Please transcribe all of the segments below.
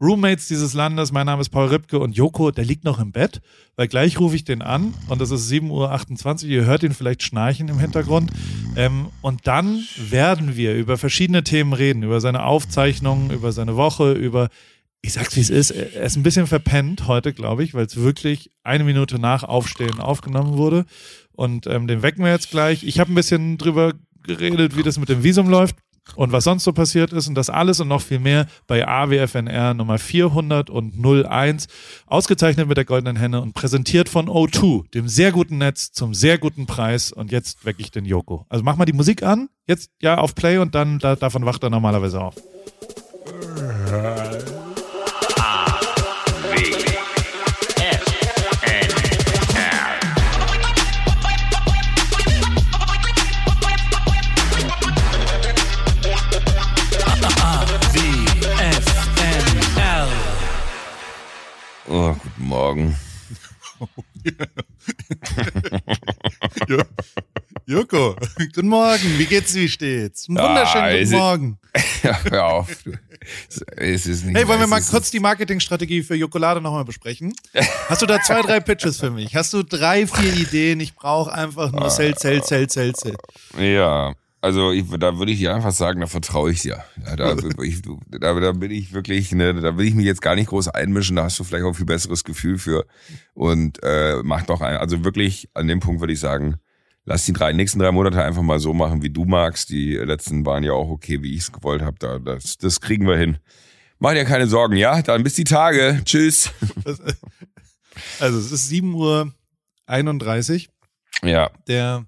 Roommates dieses Landes. Mein Name ist Paul Ripke und Joko, der liegt noch im Bett, weil gleich rufe ich den an und es ist 7.28 Uhr. Ihr hört ihn vielleicht schnarchen im Hintergrund. Ähm, und dann werden wir über verschiedene Themen reden, über seine Aufzeichnungen, über seine Woche, über ich sag's wie es ist, er ist ein bisschen verpennt heute, glaube ich, weil es wirklich eine Minute nach Aufstehen aufgenommen wurde. Und ähm, den wecken wir jetzt gleich. Ich habe ein bisschen drüber geredet, wie das mit dem Visum läuft und was sonst so passiert ist und das alles und noch viel mehr bei AWFNR Nummer 401, ausgezeichnet mit der goldenen Henne und präsentiert von O2, dem sehr guten Netz zum sehr guten Preis und jetzt wecke ich den Joko. Also mach mal die Musik an, jetzt ja auf Play und dann da, davon wacht er normalerweise auf. Oh, guten Morgen. Joko, guten Morgen. Wie geht's, wie steht's? Einen wunderschönen Ah, guten Morgen. Ja, hör auf. Es ist nicht Hey, wollen wir mal kurz die Marketingstrategie für Jokolade nochmal besprechen? Hast du da zwei, drei Pitches für mich? Hast du drei, vier Ideen? Ich brauche einfach nur Sell, Sell, Sell, Sell, Sell. Ja, also ich, da würde ich dir einfach sagen, da vertraue ich dir. Ja, da, ich, da, da bin ich wirklich, ne, da will ich mich jetzt gar nicht groß einmischen, da hast du vielleicht auch ein viel besseres Gefühl für. Und äh, mach doch ein, also wirklich an dem Punkt würde ich sagen, lass die drei, nächsten drei Monate einfach mal so machen, wie du magst. Die letzten waren ja auch okay, wie ich es gewollt habe. Da, das, das kriegen wir hin. Mach dir keine Sorgen, ja? Dann bis die Tage. Tschüss. Also es ist 7 Uhr 31. Ja, Der,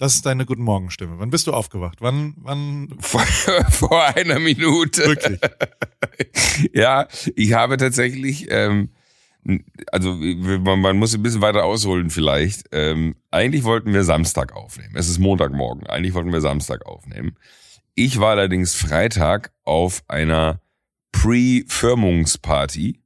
das ist deine Guten Morgen Stimme. Wann bist du aufgewacht? Wann, wann, vor, vor einer Minute. wirklich? Ja, ich habe tatsächlich, ähm, also man, man muss ein bisschen weiter ausholen vielleicht. Ähm, eigentlich wollten wir Samstag aufnehmen. Es ist Montagmorgen. Eigentlich wollten wir Samstag aufnehmen. Ich war allerdings Freitag auf einer Pre-Firmungsparty.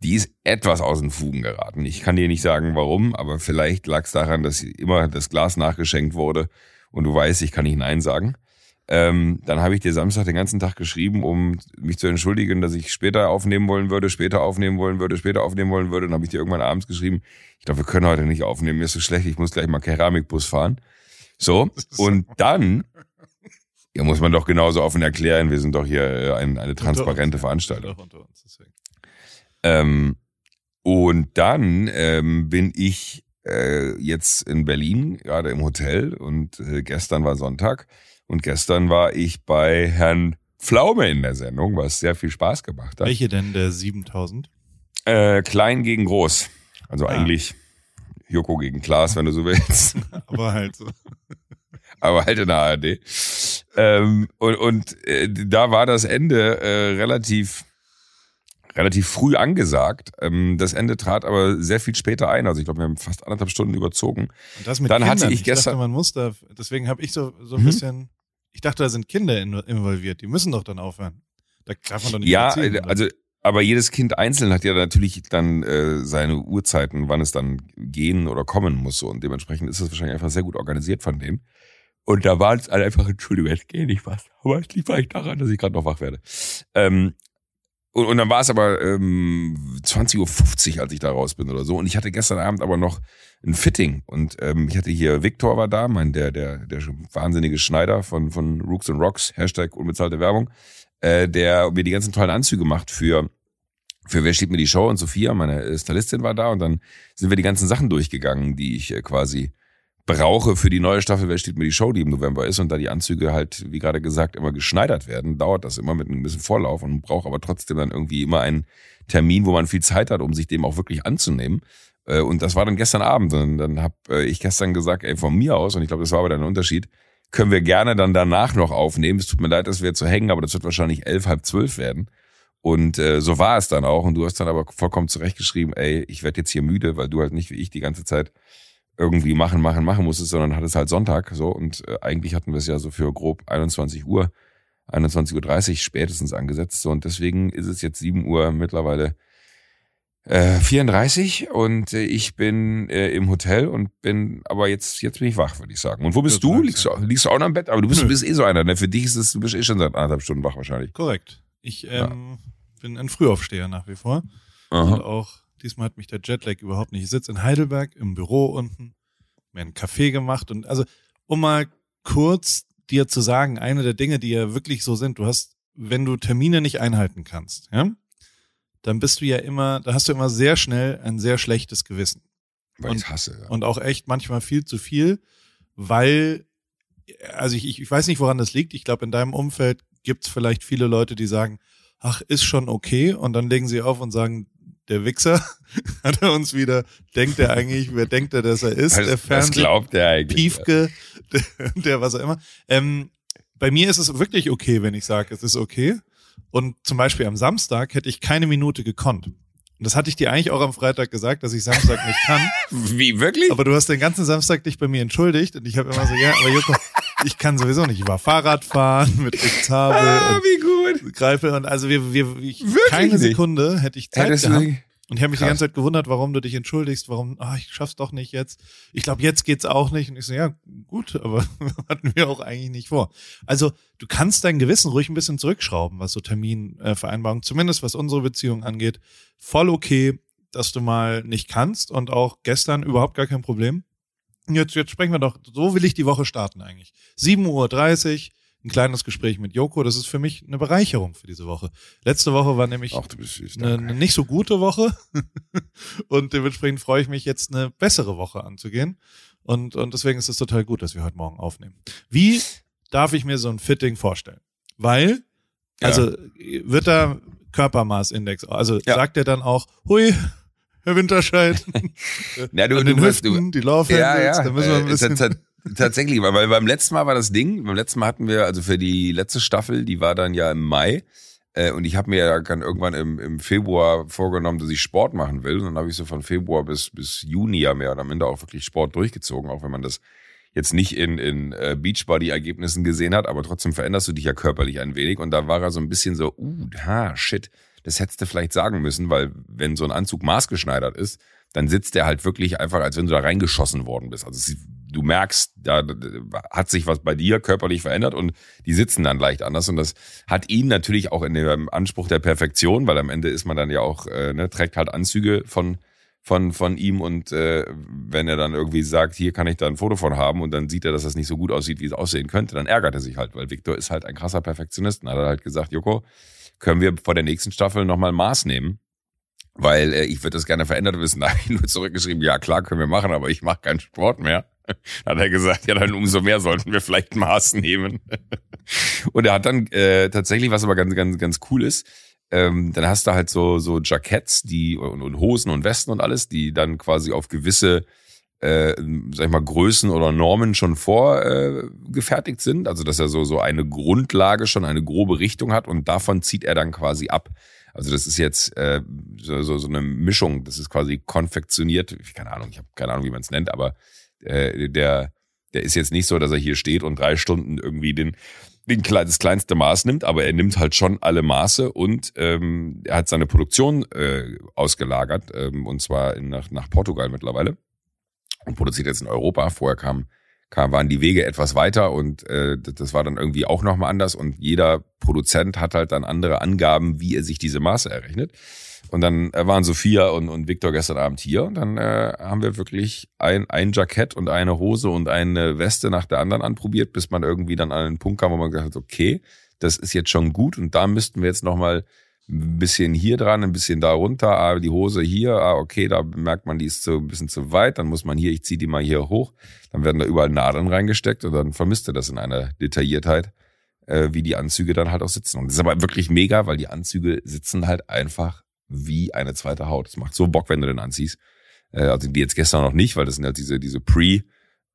Die ist etwas aus den Fugen geraten. Ich kann dir nicht sagen, warum, aber vielleicht lag es daran, dass immer das Glas nachgeschenkt wurde und du weißt, ich kann nicht Nein sagen. Ähm, dann habe ich dir Samstag den ganzen Tag geschrieben, um mich zu entschuldigen, dass ich später aufnehmen wollen würde, später aufnehmen wollen würde, später aufnehmen wollen würde. Dann habe ich dir irgendwann abends geschrieben, ich glaube, wir können heute nicht aufnehmen, mir ist so schlecht, ich muss gleich mal Keramikbus fahren. So, und dann, ja, muss man doch genauso offen erklären, wir sind doch hier äh, ein, eine transparente Veranstaltung. Doch, unter uns, deswegen. Ähm, und dann ähm, bin ich äh, jetzt in Berlin, gerade im Hotel und äh, gestern war Sonntag und gestern war ich bei Herrn Pflaume in der Sendung, was sehr viel Spaß gemacht hat. Welche denn der 7000? Äh, klein gegen groß. Also Ah. eigentlich Joko gegen Klaas, wenn du so willst. Aber halt so. aber halt in der ARD. Ähm, und und äh, da war das Ende äh, relativ relativ früh angesagt. Ähm, das Ende trat aber sehr viel später ein. Also ich glaube, wir haben fast anderthalb Stunden überzogen. Und das mit Dann Kindern. hatte ich gestern- dachte, man muss da, deswegen habe ich so, so ein Mhm. bisschen, ich dachte, da sind Kinder in, involviert. Die müssen doch dann aufhören. Da darf man doch nicht Ja, erziehen, äh, also aber jedes Kind einzeln hat ja natürlich dann äh, seine Uhrzeiten, wann es dann gehen oder kommen muss. So. Und dementsprechend ist das wahrscheinlich einfach sehr gut organisiert von dem. Und da war es halt einfach, Entschuldigung, jetzt geht nicht was. Aber es liegt vielleicht daran, dass ich gerade noch wach werde. Ähm, und, und dann war es aber ähm, 20.50 Uhr, als ich da raus bin oder so. Und ich hatte gestern Abend aber noch ein Fitting. Und ähm, ich hatte hier, Victor war da, mein, der, der, der wahnsinnige Schneider von, von Rooks and Rocks, Hashtag unbezahlte Werbung, äh, der mir die ganzen tollen Anzüge macht für, für Wer steht mir die Show und Sophia, meine äh, Stylistin war da. Und dann sind wir die ganzen Sachen durchgegangen, die ich äh, quasi brauche für die neue Staffel Wer steht mir die Show, die im November ist. Und da die Anzüge halt, wie gerade gesagt, immer geschneidert werden, dauert das immer mit ein bisschen Vorlauf und braucht aber trotzdem dann irgendwie immer einen Termin, wo man viel Zeit hat, um sich dem auch wirklich anzunehmen. Äh, Und das war dann gestern Abend. Und dann habe ich gestern gesagt, ey, von mir aus, und ich glaube, das war aber dann ein Unterschied, können wir gerne dann danach noch aufnehmen. Es tut mir leid, dass wir jetzt so hängen, aber das wird wahrscheinlich elf, halb zwölf werden. Und äh, so war es dann auch. Und du hast dann aber vollkommen zurechtgeschrieben, ey, ich werde jetzt hier müde, weil du halt nicht wie ich die ganze Zeit irgendwie machen, machen, machen musstest, sondern hattest halt Sonntag so. Und äh, eigentlich hatten wir es ja so für grob 21 Uhr, 21.30 Uhr spätestens angesetzt. So, und deswegen ist es jetzt 7 Uhr mittlerweile äh, 34 und äh, ich bin äh, im Hotel und bin, aber jetzt, jetzt bin ich wach, würde ich sagen. Und wo bist Das du? Liegst du, ja. liegst du auch noch im Bett? Aber du bist, du bist eh so einer, ne? Für dich ist es, du bist eh schon seit anderthalb Stunden wach wahrscheinlich. Korrekt. Ich, ähm, bin ein Frühaufsteher nach wie vor. Aha. Und auch diesmal hat mich der Jetlag überhaupt nicht. Ich sitze in Heidelberg im Büro unten, mir einen Kaffee gemacht und also, um mal kurz dir zu sagen, eine der Dinge, die ja wirklich so sind, du hast, wenn du Termine nicht einhalten kannst, ja, dann bist du ja immer, da hast du immer sehr schnell ein sehr schlechtes Gewissen. Weil Und- ich hasse. Ja. Und auch echt manchmal viel zu viel, weil, also ich, ich, ich weiß nicht, woran das liegt. Ich glaube, in deinem Umfeld gibt es vielleicht viele Leute, die sagen, ach, ist schon okay. Und dann legen sie auf und sagen, der Wichser hat er uns wieder, denkt er eigentlich, wer denkt er, dass er ist? was, der was Fernseh, glaubt der eigentlich? Piefke, der, der was auch immer. Ähm, bei mir ist es wirklich okay, wenn ich sage, es ist okay. Und zum Beispiel am Samstag hätte ich keine Minute gekonnt. Und das hatte ich dir eigentlich auch am Freitag gesagt, dass ich Samstag nicht kann. Wie, wirklich? Aber du hast den ganzen Samstag dich bei mir entschuldigt und ich habe immer so, ja, aber Joko, ich kann sowieso nicht. Ich war Fahrradfahren mit Rick ah, wie gut. und Greifel und also wir, wir ich, Wirklich keine nicht? Sekunde hätte ich Zeit Hättest gehabt. Und ich habe mich die Krass. ganze Zeit gewundert, warum du dich entschuldigst, warum, ah, ich schaff's doch nicht jetzt. Ich glaube, jetzt geht's auch nicht. Und ich so, ja, gut, aber hatten wir auch eigentlich nicht vor. Also, du kannst dein Gewissen ruhig ein bisschen zurückschrauben, was so Terminvereinbarungen, zumindest was unsere Beziehung angeht. Voll okay, dass du mal nicht kannst und auch gestern überhaupt gar kein Problem. Jetzt, jetzt sprechen wir doch, so will ich die Woche starten eigentlich. 7.30 Uhr, ein kleines Gespräch mit Joko, das ist für mich eine Bereicherung für diese Woche. Letzte Woche war nämlich ach, süß. eine, eine nicht so gute Woche und dementsprechend freue ich mich jetzt eine bessere Woche anzugehen und, und deswegen ist es total gut, dass wir heute Morgen aufnehmen. Wie darf ich mir so ein Fitting vorstellen? Weil, Ja. also wird da Körpermaßindex, also Ja. sagt er dann auch, hui, Herr Winterscheid, Ja, du, an du, den du, Hüften, die Love ja, ja. da müssen wir ein äh, bisschen, ta- ta- Tatsächlich, weil, beim letzten Mal war das Ding, beim letzten Mal hatten wir, also für die letzte Staffel, die war dann ja im Mai, äh, und ich habe mir ja dann irgendwann im, im Februar vorgenommen, dass ich Sport machen will. Und dann habe ich so von Februar bis, bis Juni ja mehr und am Ende auch wirklich Sport durchgezogen, auch wenn man das jetzt nicht in, in äh, Beachbody-Ergebnissen gesehen hat, aber trotzdem veränderst du dich ja körperlich ein wenig. Und da war er so ein bisschen so, uh, ha, shit, das hättest du vielleicht sagen müssen, weil wenn so ein Anzug maßgeschneidert ist, dann sitzt der halt wirklich einfach, als wenn du da reingeschossen worden bist. Also du merkst, da hat sich was bei dir körperlich verändert und die sitzen dann leicht anders. Und das hat ihn natürlich auch in dem Anspruch der Perfektion, weil am Ende ist man dann ja auch, äh, ne, trägt halt Anzüge von von von ihm und äh, wenn er dann irgendwie sagt, hier kann ich da ein Foto von haben und dann sieht er, dass das nicht so gut aussieht, wie es aussehen könnte, dann ärgert er sich halt, weil Victor ist halt ein krasser Perfektionist und hat er halt gesagt, Joko, können wir vor der nächsten Staffel nochmal Maß nehmen? Weil äh, ich würde das gerne verändert wissen. Da habe ich nur zurückgeschrieben, ja klar, können wir machen, aber ich mache keinen Sport mehr. Dann hat er gesagt, ja, dann umso mehr sollten wir vielleicht Maß nehmen. Und er hat dann äh, tatsächlich, was aber ganz, ganz, ganz cool ist, ähm, dann hast du halt so, so Jacketts, die und, und Hosen und Westen und alles, die dann quasi auf gewisse äh, sag ich mal, Größen oder Normen schon vorgefertigt äh, sind. Also dass er so, so eine Grundlage schon, eine grobe Richtung hat und davon zieht er dann quasi ab. Also das ist jetzt äh, so, so, so eine Mischung, das ist quasi konfektioniert, keine Ahnung, ich habe keine Ahnung, wie man es nennt, aber äh, der, der ist jetzt nicht so, dass er hier steht und drei Stunden irgendwie den, den kle- das kleinste Maß nimmt, aber er nimmt halt schon alle Maße und ähm, er hat seine Produktion äh, ausgelagert, ähm, und zwar in, nach, nach Portugal mittlerweile und produziert jetzt in Europa. Vorher kam, kam, waren die Wege etwas weiter und äh, das war dann irgendwie auch nochmal anders und jeder Produzent hat halt dann andere Angaben, wie er sich diese Maße errechnet. Und dann äh, waren Sophia und, und Victor gestern Abend hier und dann äh, haben wir wirklich ein, ein Jackett und eine Hose und eine Weste nach der anderen anprobiert, bis man irgendwie dann an einen Punkt kam, wo man gesagt hat, okay, das ist jetzt schon gut und da müssten wir jetzt nochmal ein bisschen hier dran, ein bisschen da runter, ah, die Hose hier, ah, okay, da merkt man, die ist so ein bisschen zu weit, dann muss man hier, ich ziehe die mal hier hoch, dann werden da überall Nadeln reingesteckt und dann vermisst ihr das in einer Detailliertheit, äh, wie die Anzüge dann halt auch sitzen. Und das ist aber wirklich mega, weil die Anzüge sitzen halt einfach wie eine zweite Haut. Das macht so Bock, wenn du den anziehst. Äh, also die jetzt gestern noch nicht, weil das sind halt diese, diese Pre-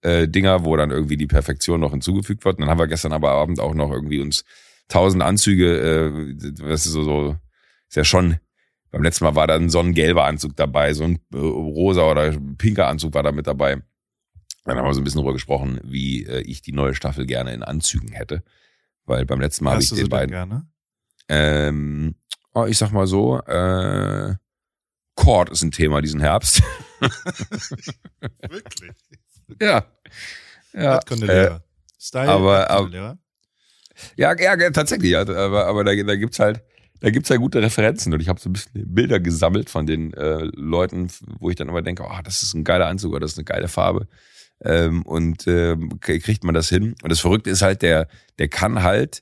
äh, Dinger, wo dann irgendwie die Perfektion noch hinzugefügt wird. Und dann haben wir gestern aber Abend auch noch irgendwie uns tausend Anzüge, äh, das ist so, so, ist ja schon, beim letzten Mal war da ein sonnengelber Anzug dabei, so ein äh, rosa oder pinker Anzug war da mit dabei. Dann haben wir so ein bisschen drüber gesprochen, wie äh, ich die neue Staffel gerne in Anzügen hätte. Weil beim letzten Mal habe ich hast du den beiden. gerne? Ähm, oh, ich sag mal so, äh, Cord ist ein Thema diesen Herbst. Wirklich? ja. Ja, Erdkundelehrer. Style aber- Erdkundelehrer. Ja, ja, tatsächlich. Aber, aber da, da gibt's halt, da gibt's ja gute Referenzen und ich habe so ein bisschen Bilder gesammelt von den äh, Leuten, wo ich dann immer denke, oh, das ist ein geiler Anzug oder das ist eine geile Farbe. Ähm, und äh, kriegt man das hin. Und das Verrückte ist halt, der, der kann halt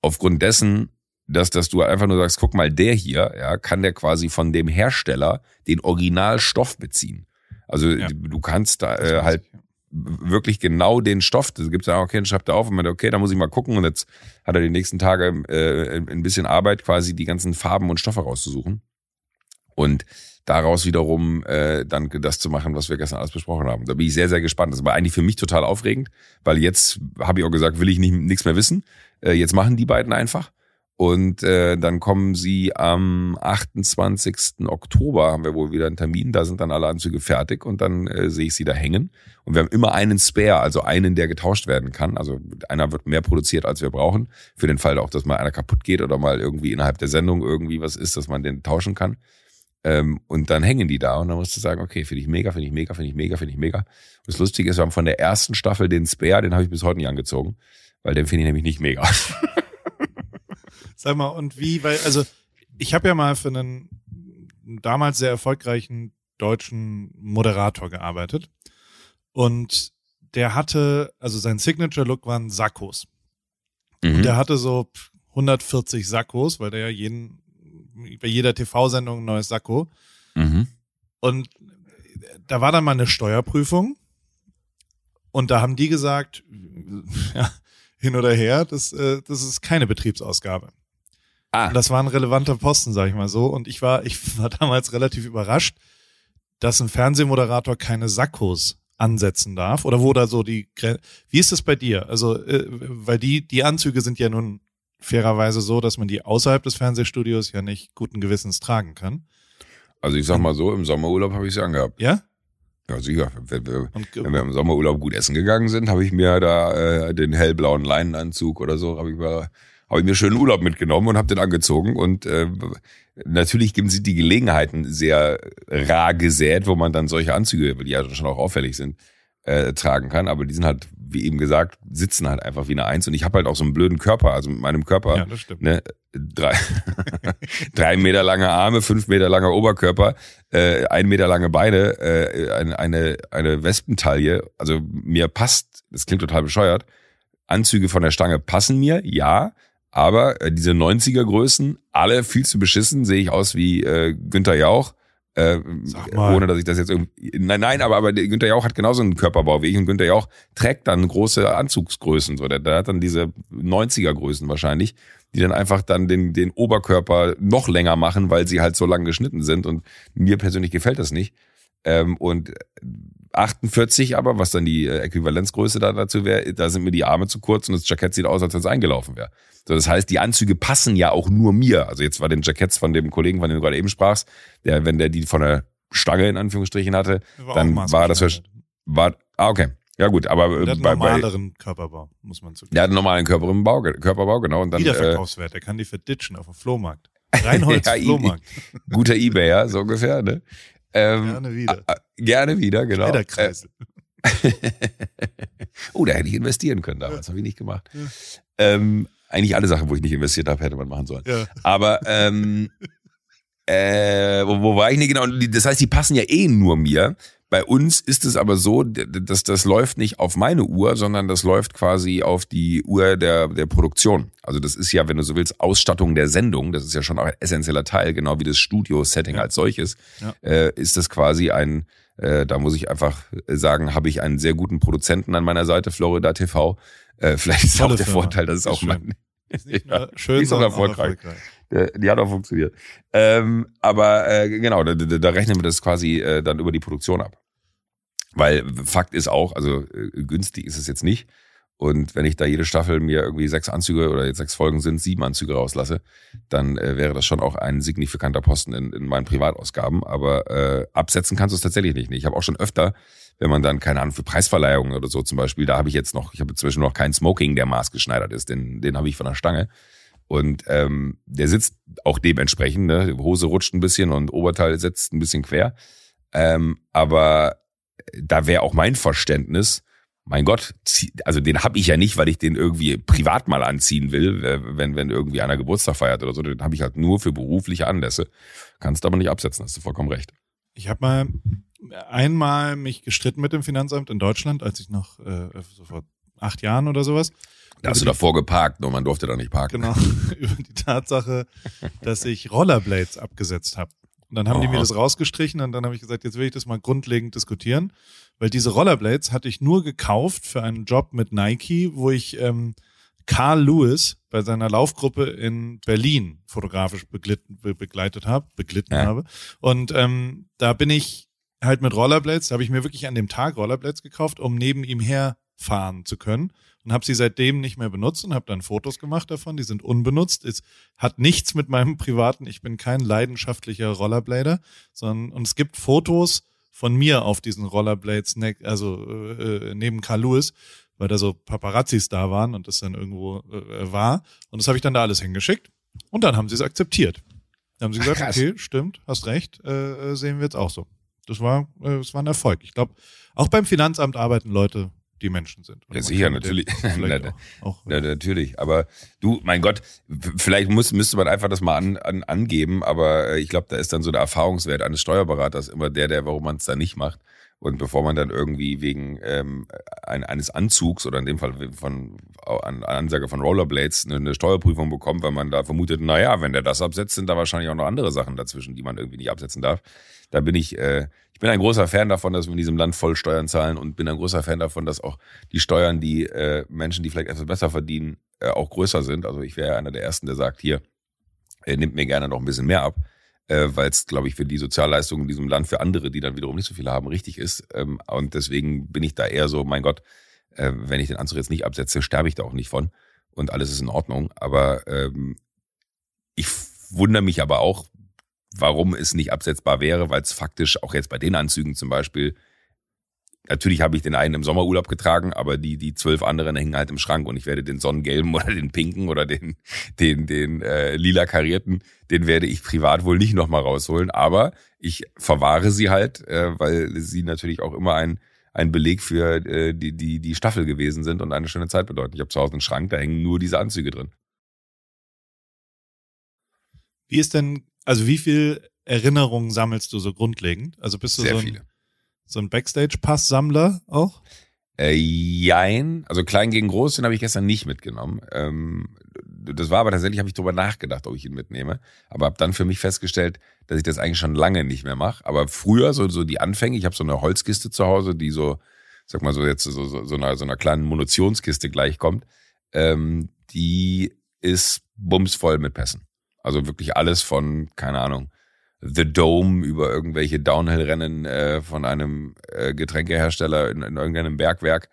aufgrund dessen, dass, dass du einfach nur sagst, guck mal, der hier, ja, kann der quasi von dem Hersteller den Originalstoff beziehen. Also ja. du kannst da äh, halt wirklich genau den Stoff. Da gibt es ja, okay, dann schreibt er auf und meint, okay, da muss ich mal gucken. Und jetzt hat er die nächsten Tage äh, ein bisschen Arbeit, quasi die ganzen Farben und Stoffe rauszusuchen. Und daraus wiederum äh, dann das zu machen, was wir gestern alles besprochen haben. Da bin ich sehr, sehr gespannt. Das war eigentlich für mich total aufregend, weil jetzt habe ich auch gesagt, will ich nicht nichts mehr wissen. Äh, jetzt machen die beiden einfach. Und äh, dann kommen sie am 28. Oktober, haben wir wohl wieder einen Termin, da sind dann alle Anzüge fertig und dann äh, sehe ich sie da hängen. Und wir haben immer einen Spare, also einen, der getauscht werden kann. Also einer wird mehr produziert, als wir brauchen. Für den Fall auch, dass mal einer kaputt geht oder mal irgendwie innerhalb der Sendung irgendwie was ist, dass man den tauschen kann. Ähm, und dann hängen die da und dann musst du sagen, okay, finde ich mega, finde ich mega, finde ich mega, finde ich mega. Und das Lustige ist, wir haben von der ersten Staffel den Spare, den habe ich bis heute nicht angezogen, weil den finde ich nämlich nicht mega. Sag mal, und wie, weil, also ich habe ja mal für einen damals sehr erfolgreichen deutschen Moderator gearbeitet. Und der hatte, also sein Signature-Look waren Sakkos. Mhm. Und der hatte so 140 Sakkos, weil der ja jeden, bei jeder TV-Sendung ein neues Sakko. Mhm. Und da war dann mal eine Steuerprüfung. Und da haben die gesagt, ja, hin oder her, das, äh, das ist keine Betriebsausgabe. Ah. Das war ein relevanter Posten, sag ich mal so. Und ich war, ich war damals relativ überrascht, dass ein Fernsehmoderator keine Sakkos ansetzen darf oder wo da so die wie ist das bei dir also äh, weil die die Anzüge sind ja nun fairerweise so dass man die außerhalb des Fernsehstudios ja nicht guten Gewissens tragen kann also ich sag mal so im Sommerurlaub habe ich sie angehabt ja ja, sicher. Wenn wir, wenn wir im Sommerurlaub gut essen gegangen sind, habe ich mir da äh, den hellblauen Leinenanzug oder so, habe ich mir habe ich mir schönen Urlaub mitgenommen und habe den angezogen. Und äh, natürlich geben sie die Gelegenheiten sehr rar gesät, wo man dann solche Anzüge, die ja schon auch auffällig sind, äh, tragen kann. Aber die sind halt, wie eben gesagt, sitzen halt einfach wie eine Eins. Und ich habe halt auch so einen blöden Körper, also mit meinem Körper. Ja, das stimmt. Ne, drei, drei Meter lange Arme, fünf Meter langer Oberkörper, äh, ein Meter lange Beine, äh, eine, eine, eine Wespentaille. Also mir passt, das klingt total bescheuert, Anzüge von der Stange passen mir, ja, aber äh, diese 90er Größen, alle viel zu beschissen, sehe ich aus wie äh, Günther Jauch. Äh, ohne dass ich das jetzt irgendwie. Nein, nein, aber, aber Günther Jauch hat genauso einen Körperbau wie ich und Günther Jauch trägt dann große Anzugsgrößen. So, der, der hat dann diese 90er Größen wahrscheinlich, die dann einfach dann den, den Oberkörper noch länger machen, weil sie halt so lang geschnitten sind. Und mir persönlich gefällt das nicht. Ähm, und 48 aber, was dann die äh, Äquivalenzgröße da dazu wäre, da sind mir die Arme zu kurz und das Jackett sieht aus, als wenn es eingelaufen wäre. So, das heißt, die Anzüge passen ja auch nur mir. Also jetzt war den Jacketts von dem Kollegen, von dem du gerade eben sprachst, der, wenn der die von der Stange in Anführungsstrichen hatte, war dann war das war, ah, okay. Ja gut, aber der hat bei, normaleren bei, Körperbau, muss man zugeben. Der hat einen normalen Körperbau, Körperbau, genau. Und dann, Wiederverkaufswert, der kann die verditschen auf dem Flohmarkt. Reinholz ja, Flohmarkt. Guter Ebayer, so ungefähr, ne? Ähm, gerne wieder. Äh, gerne wieder, genau. Schneiderkreisel. oh, da hätte ich investieren können damals, ja. habe ich nicht gemacht. Ja. Ähm, eigentlich alle Sachen, wo ich nicht investiert habe, hätte man machen sollen. Ja. Aber ähm, äh, wo, wo war ich nicht genau? Das heißt, die passen ja eh nur mir. Bei uns ist es aber so, dass das läuft nicht auf meine Uhr, sondern das läuft quasi auf die Uhr der, der Produktion. Also das ist ja, wenn du so willst, Ausstattung der Sendung. Das ist ja schon auch ein essentieller Teil, genau wie das Studio-Setting ja. als solches. Ja. Äh, ist das quasi ein, äh, da muss ich einfach sagen, habe ich einen sehr guten Produzenten an meiner Seite, Florida TV. Äh, vielleicht ist Tolle auch der Firma. Vorteil, dass es auch mein, ist nicht ja, schön, ist auch erfolgreich. erfolgreich. Die hat auch funktioniert. Ähm, aber äh, genau, da, da, da rechnen wir das quasi äh, dann über die Produktion ab. Weil Fakt ist auch, also äh, günstig ist es jetzt nicht. Und wenn ich da jede Staffel mir irgendwie sechs Anzüge oder jetzt sechs Folgen sind, sieben Anzüge rauslasse, dann äh, wäre das schon auch ein signifikanter Posten in, in meinen Privatausgaben. Aber äh, absetzen kannst du es tatsächlich nicht. Ich habe auch schon öfter, wenn man dann, keine Ahnung, für Preisverleihungen oder so zum Beispiel, da habe ich jetzt noch, ich habe inzwischen noch keinen Smoking, der maßgeschneidert ist, den, den habe ich von der Stange. Und ähm, der sitzt auch dementsprechend, ne? Hose rutscht ein bisschen und Oberteil sitzt ein bisschen quer. Ähm, aber da wäre auch mein Verständnis, mein Gott, also den habe ich ja nicht, weil ich den irgendwie privat mal anziehen will, wenn, wenn irgendwie einer Geburtstag feiert oder so. Den habe ich halt nur für berufliche Anlässe. Kannst aber nicht absetzen, hast du vollkommen recht. Ich habe mal einmal mich gestritten mit dem Finanzamt in Deutschland, als ich noch äh, so vor acht Jahren oder sowas. Da hast du davor geparkt, nur man durfte da nicht parken. Genau, über die Tatsache, dass ich Rollerblades abgesetzt habe. Und dann haben oh. die mir das rausgestrichen und dann habe ich gesagt, jetzt will ich das mal grundlegend diskutieren, weil diese Rollerblades hatte ich nur gekauft für einen Job mit Nike, wo ich ähm, Carl Lewis bei seiner Laufgruppe in Berlin fotografisch beglitten, be begleitet habe, beglitten ja. habe. Und ähm, da bin ich halt mit Rollerblades, da habe ich mir wirklich an dem Tag Rollerblades gekauft, um neben ihm herfahren zu können und habe sie seitdem nicht mehr benutzt und habe dann Fotos gemacht davon. Die sind unbenutzt. Es hat nichts mit meinem privaten. Ich bin kein leidenschaftlicher Rollerblader, sondern und es gibt Fotos von mir auf diesen Rollerblades, ne, also äh, neben Carl Lewis, weil da so Paparazzis da waren und das dann irgendwo äh, war. Und das habe ich dann da alles hingeschickt. Und dann haben sie es akzeptiert. Dann haben sie gesagt, Ach, okay, stimmt, hast recht, äh, äh, sehen wir jetzt auch so. Das war, äh, das war ein Erfolg. Ich glaube, auch beim Finanzamt arbeiten Leute die Menschen sind. ja, sicher, natürlich. Na, auch, ja, natürlich. Aber du, mein Gott, vielleicht muss, müsste man einfach das mal an, an, angeben, aber äh, ich glaube, da ist dann so der Erfahrungswert eines Steuerberaters immer der, der, warum man es da nicht macht. Und bevor man dann irgendwie wegen ähm, ein, eines Anzugs oder in dem Fall von an, Ansage von Rollerblades eine, eine Steuerprüfung bekommt, weil man da vermutet, naja, wenn der das absetzt, sind da wahrscheinlich auch noch andere Sachen dazwischen, die man irgendwie nicht absetzen darf. Da bin ich, äh, ich bin ein großer Fan davon, dass wir in diesem Land voll Steuern zahlen und bin ein großer Fan davon, dass auch die Steuern, die äh, Menschen, die vielleicht etwas besser verdienen, äh, auch größer sind. Also ich wäre einer der Ersten, der sagt, hier, äh, nimmt mir gerne noch ein bisschen mehr ab äh, weil es, glaube ich, für die Sozialleistungen in diesem Land für andere, die dann wiederum nicht so viele haben, richtig ist. Ähm, und deswegen bin ich da eher so, mein Gott, äh, wenn ich den Anzug jetzt nicht absetze, sterbe ich da auch nicht von und alles ist in Ordnung. Aber ähm, ich wundere mich aber auch, warum es nicht absetzbar wäre, weil es faktisch auch jetzt bei den Anzügen zum Beispiel Natürlich habe ich den einen im Sommerurlaub getragen, aber die, die zwölf anderen hängen halt im Schrank und ich werde den sonnengelben oder den pinken oder den, den, den äh, lila karierten, den werde ich privat wohl nicht nochmal rausholen. Aber ich verwahre sie halt, äh, weil sie natürlich auch immer ein, ein Beleg für äh, die, die, die Staffel gewesen sind und eine schöne Zeit bedeuten. Ich habe zu Hause einen Schrank, da hängen nur diese Anzüge drin. Wie ist denn, also wie viel Erinnerungen sammelst du so grundlegend? Also bist du Sehr so ein, viele. So ein Backstage-Pass-Sammler auch? Äh, jein. Also klein gegen groß, den habe ich gestern nicht mitgenommen. Ähm, das war aber tatsächlich, habe ich drüber nachgedacht, ob ich ihn mitnehme. Aber habe dann für mich festgestellt, dass ich das eigentlich schon lange nicht mehr mache. Aber früher, so, so die Anfänge, ich habe so eine Holzkiste zu Hause, die so, sag mal so jetzt so, so, so, einer, so einer kleinen Munitionskiste gleichkommt. Ähm, die ist bumsvoll mit Pässen. Also wirklich alles von, keine Ahnung, The Dome über irgendwelche Downhill-Rennen äh, von einem äh, Getränkehersteller in, in irgendeinem Bergwerk.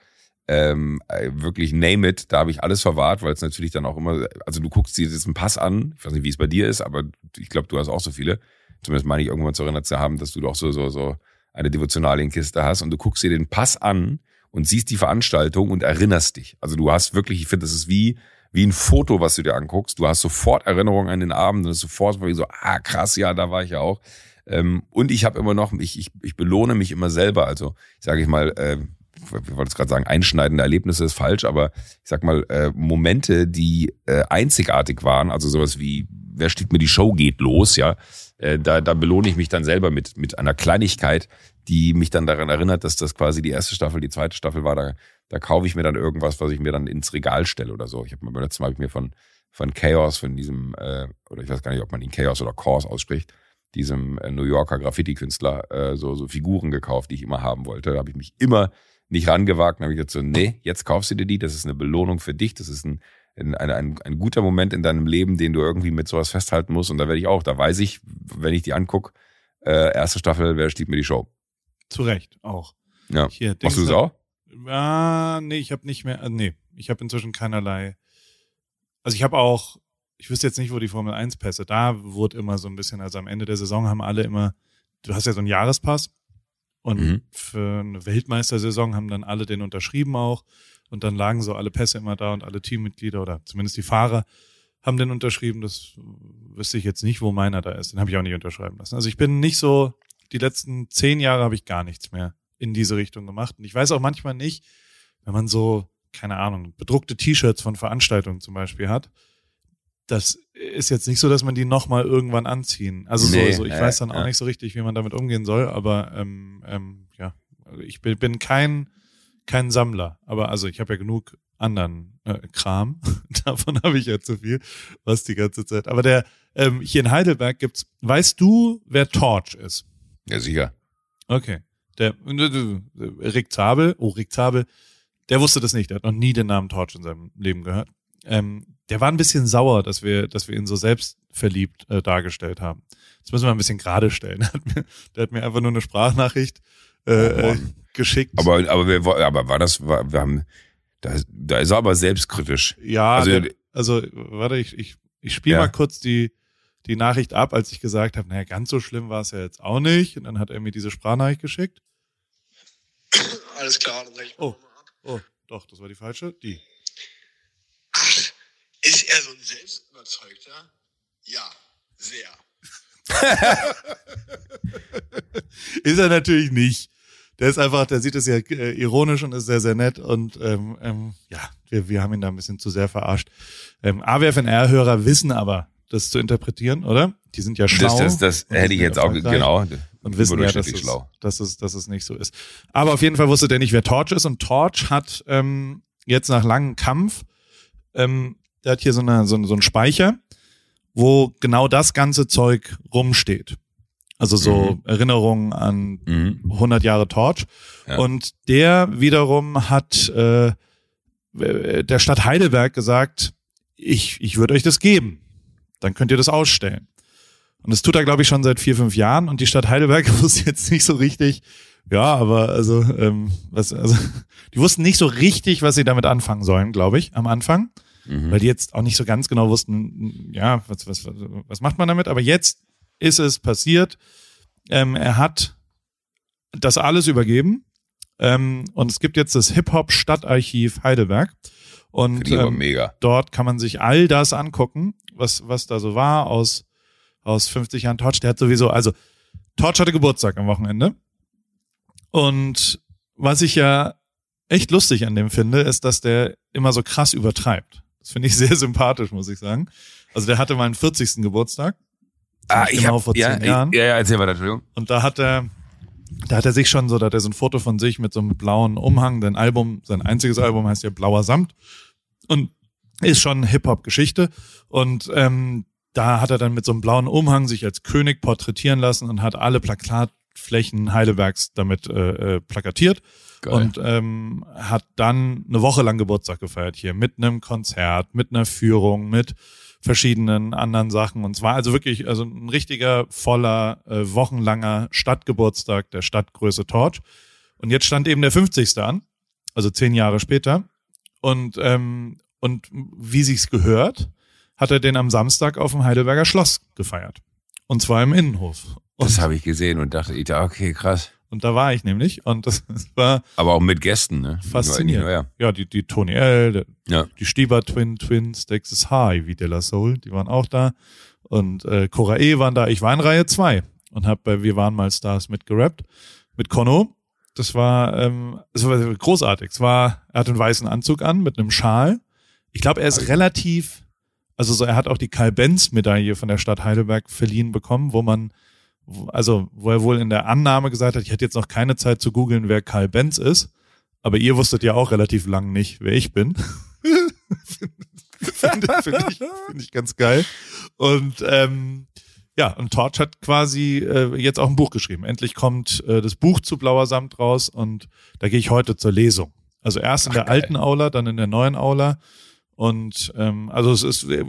Ähm, äh, wirklich name it, da habe ich alles verwahrt, weil es natürlich dann auch immer, also du guckst dir jetzt einen Pass an, ich weiß nicht, wie es bei dir ist, aber ich glaube, du hast auch so viele. Zumindest meine ich irgendwann zu erinnert zu haben, dass du doch so, so, so eine Devotionalienkiste hast und du guckst dir den Pass an und siehst die Veranstaltung und erinnerst dich. Also du hast wirklich, ich finde, das ist wie, wie ein Foto, was du dir anguckst. Du hast sofort Erinnerungen an den Abend und sofort so, ah krass, ja, da war ich ja auch. Ähm, und ich habe immer noch, ich, ich, ich belohne mich immer selber. Also, sage ich mal, äh, ich wollte es gerade sagen, einschneidende Erlebnisse ist falsch, aber ich sag mal, äh, Momente, die äh, einzigartig waren, also sowas wie, wer steht mir die Show geht los, ja, äh, da, da belohne ich mich dann selber mit, mit einer Kleinigkeit, die mich dann daran erinnert, dass das quasi die erste Staffel, die zweite Staffel war. Da, da kaufe ich mir dann irgendwas, was ich mir dann ins Regal stelle oder so. Ich habe beim letzten Mal hab ich mir von, von Chaos, von diesem, äh, oder ich weiß gar nicht, ob man ihn Chaos oder Chaos ausspricht, diesem äh, New Yorker Graffiti-Künstler, äh, so, so Figuren gekauft, die ich immer haben wollte. Da habe ich mich immer nicht rangewagt. Dann habe ich jetzt so, nee, jetzt kaufst du dir die, das ist eine Belohnung für dich, das ist ein, ein, ein, ein guter Moment in deinem Leben, den du irgendwie mit sowas festhalten musst. Und da werde ich auch, da weiß ich, wenn ich die angucke, äh, erste Staffel, wer steht mir die Show. Zu Recht, auch. Ja. Hier, Machst du es auch? Ah, nee, ich habe nicht mehr, äh, nee, ich habe inzwischen keinerlei. Also ich habe auch, ich wüsste jetzt nicht, wo die Formel 1 Pässe, da wurde immer so ein bisschen, also am Ende der Saison haben alle immer, du hast ja so einen Jahrespass und mhm. für eine Weltmeistersaison haben dann alle den unterschrieben auch und dann lagen so alle Pässe immer da und alle Teammitglieder oder zumindest die Fahrer haben den unterschrieben. Das wüsste ich jetzt nicht, wo meiner da ist. Den habe ich auch nicht unterschreiben lassen. Also ich bin nicht so, die letzten zehn Jahre habe ich gar nichts mehr in diese Richtung gemacht. Und ich weiß auch manchmal nicht, wenn man so, keine Ahnung, bedruckte T-Shirts von Veranstaltungen zum Beispiel hat, das ist jetzt nicht so, dass man die nochmal irgendwann anziehen. Also Nee, so, so, ich äh, weiß dann auch ja. nicht so richtig, wie man damit umgehen soll, aber ähm, ähm, ja, ich bin, bin kein, kein Sammler, aber also ich habe ja genug anderen äh, Kram. Davon habe ich ja zu viel, was die ganze Zeit. Aber der ähm, hier in Heidelberg gibt's. Weißt du, wer Torch ist? Ja, sicher. Okay. Der Rick Zabel, oh Rick Zabel, der wusste das nicht. Der hat noch nie den Namen Torch in seinem Leben gehört. Ähm, der war ein bisschen sauer, dass wir, dass wir ihn so selbstverliebt äh, dargestellt haben. Das müssen wir ein bisschen gerade stellen. Der hat mir, der hat mir einfach nur eine Sprachnachricht äh, Oh äh, geschickt. Aber, aber, wir, aber war das, war, wir haben, da, da ist er aber selbstkritisch. Ja, Also- also, der, also warte, ich, ich, ich spiele Ja. mal kurz die, die Nachricht ab, als ich gesagt habe, naja, ganz so schlimm war es ja jetzt auch nicht. Und dann hat er mir diese Sprachnachricht geschickt. Alles klar, dann sag ich Oh. Oh, doch, das war die falsche. Die. Ach, ist er so ein selbstüberzeugter? Ja, sehr. Ist er natürlich nicht. Der ist einfach, der sieht es ja äh, ironisch und ist sehr, sehr nett. Und ähm, ähm, ja, wir, wir haben ihn da ein bisschen zu sehr verarscht. Ähm, AWFNR-Hörer wissen aber, das zu interpretieren, oder? Die sind ja schlau. Das, das, das hätte ich jetzt auch, genau. Und wissen ja, dass es, schlau. dass, es, dass es nicht so ist. Aber auf jeden Fall wusste der nicht, wer Torch ist. Und Torch hat ähm, jetzt nach langem Kampf, ähm, der hat hier so, eine, so, so einen Speicher, wo genau das ganze Zeug rumsteht. Also so Erinnerungen an Mhm. 100 Jahre Torch. Ja. Und der wiederum hat äh, der Stadt Heidelberg gesagt, ich, ich würde euch das geben. Dann könnt ihr das ausstellen. Und das tut er, glaube ich, schon seit vier, fünf Jahren. Und die Stadt Heidelberg wusste jetzt nicht so richtig, ja, aber also, ähm, was, also, die wussten nicht so richtig, was sie damit anfangen sollen, glaube ich, am Anfang. Mhm. Weil die jetzt auch nicht so ganz genau wussten, ja, was, was, was, macht man damit? Aber jetzt ist es passiert. Ähm, er hat das alles übergeben. Ähm, und es gibt jetzt das Hip-Hop-Stadtarchiv Heidelberg. Und ähm, dort kann man sich all das angucken, was, was da so war aus, aus 50 Jahren Torch. Der hat sowieso, also Torch hatte Geburtstag am Wochenende. Und was ich ja echt lustig an dem finde, ist, dass der immer so krass übertreibt. Das finde ich sehr sympathisch, muss ich sagen. Also der hatte meinen 40. Geburtstag. Ah, ich genau hab, vor ja, zehn ich- Jahren. ja, ja, erzähl weiter, Entschuldigung. Und da hat er, da hat er sich schon so, da hat er so ein Foto von sich mit so einem blauen Umhang. Sein Album, sein einziges Album heißt ja Blauer Samt. Und ist schon Hip-Hop-Geschichte. Und ähm, da hat er dann mit so einem blauen Umhang sich als König porträtieren lassen und hat alle Plakatflächen Heidelbergs damit äh, äh, plakatiert. Geil. Und ähm, hat dann eine Woche lang Geburtstag gefeiert hier mit einem Konzert, mit einer Führung, mit verschiedenen anderen Sachen. Und zwar also wirklich also ein richtiger voller äh, wochenlanger Stadtgeburtstag der Stadtgröße Torch. Und jetzt stand eben der 50. an, also zehn Jahre später. Und ähm, und wie sich's gehört, hat er den am Samstag auf dem Heidelberger Schloss gefeiert. Und zwar im Innenhof. Und, Das habe ich gesehen und dachte, ich dachte, okay, krass. und da war ich nämlich. Und das war Aber auch mit Gästen, ne? Faszinierend. Nur, Ja, die, die Tony L., der, ja. die Stieber Twin Twins, Texas High, wie De La Soul, die waren auch da. Und äh, Cora E waren da. Ich war in Reihe zwei und hab bei Wir waren mal Stars mitgerappt. Mit Kono. Das war, ähm, es war großartig. Es war, er hat einen weißen Anzug an mit einem Schal. Ich glaube, er ist relativ, also so, er hat auch die Karl-Benz-Medaille von der Stadt Heidelberg verliehen bekommen, wo man, also wo er wohl in der Annahme gesagt hat, ich hätte jetzt noch keine Zeit zu googeln, wer Karl Benz ist. Aber ihr wusstet ja auch relativ lang nicht, wer ich bin. Finde find ich, find ich ganz geil. Und ähm, ja, und Torch hat quasi äh, jetzt auch ein Buch geschrieben. Endlich kommt äh, das Buch zu Blauer Samt raus und da gehe ich heute zur Lesung. Also erst in der geil. alten Aula, dann in der neuen Aula. Und ähm, also es ist, äh,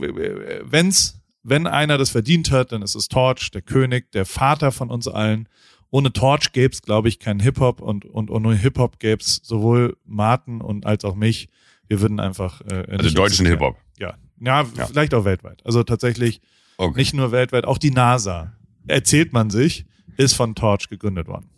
wenn's, wenn einer das verdient hat, dann ist es Torch, der König, der Vater von uns allen. Ohne Torch gäb's, glaube ich, keinen Hip-Hop und, und ohne Hip-Hop gäb's sowohl Martin und als auch mich. Wir würden einfach äh, Also deutschen. Hip-Hop. Ja. ja, Ja. vielleicht auch weltweit. Also tatsächlich Okay. nicht nur weltweit, auch die NASA, erzählt man sich, ist von Torch gegründet worden.